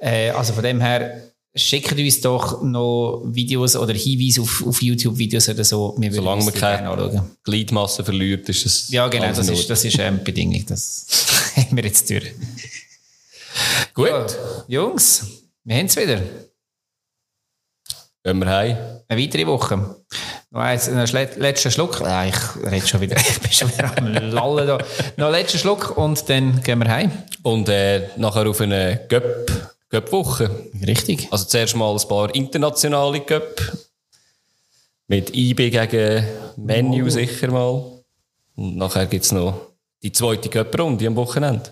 Äh, also von dem her, schickt uns doch noch Videos oder Hinweise auf, auf YouTube-Videos oder so. Wir Solange man keine. Gliedmasse verliert, ist es. Ja, genau, das ist, das ist ähm, Bedingung. Das haben wir jetzt durch. Gut, Ja, Jungs, wir haben es wieder. gehen wir heim. Eine weitere Woche. Noch eins, einen schle- letzten Schluck. Ah, ich rede schon wieder. Ich bin schon wieder am Lallen da. Noch einen letzten Schluck und dann gehen wir heim. Und äh, nachher auf eine Göpp, Göpp-Woche. Richtig. Also zuerst mal ein paar internationale Göpp. Mit IB gegen Menu sicher mal. Und nachher gibt es noch die zweite Göpp-Runde am Wochenende.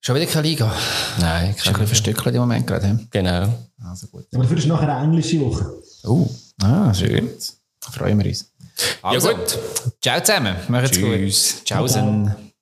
Schon wieder keine Liga. Nein, Ist ein bisschen verstückelt im Moment gerade. Genau. Also gut. Aber dafür ist nachher eine englische Woche. Oh, ah, schön. Freuen wir uns. Also, gut. Ciao zusammen. Macht's Tschüss. gut. Ciao.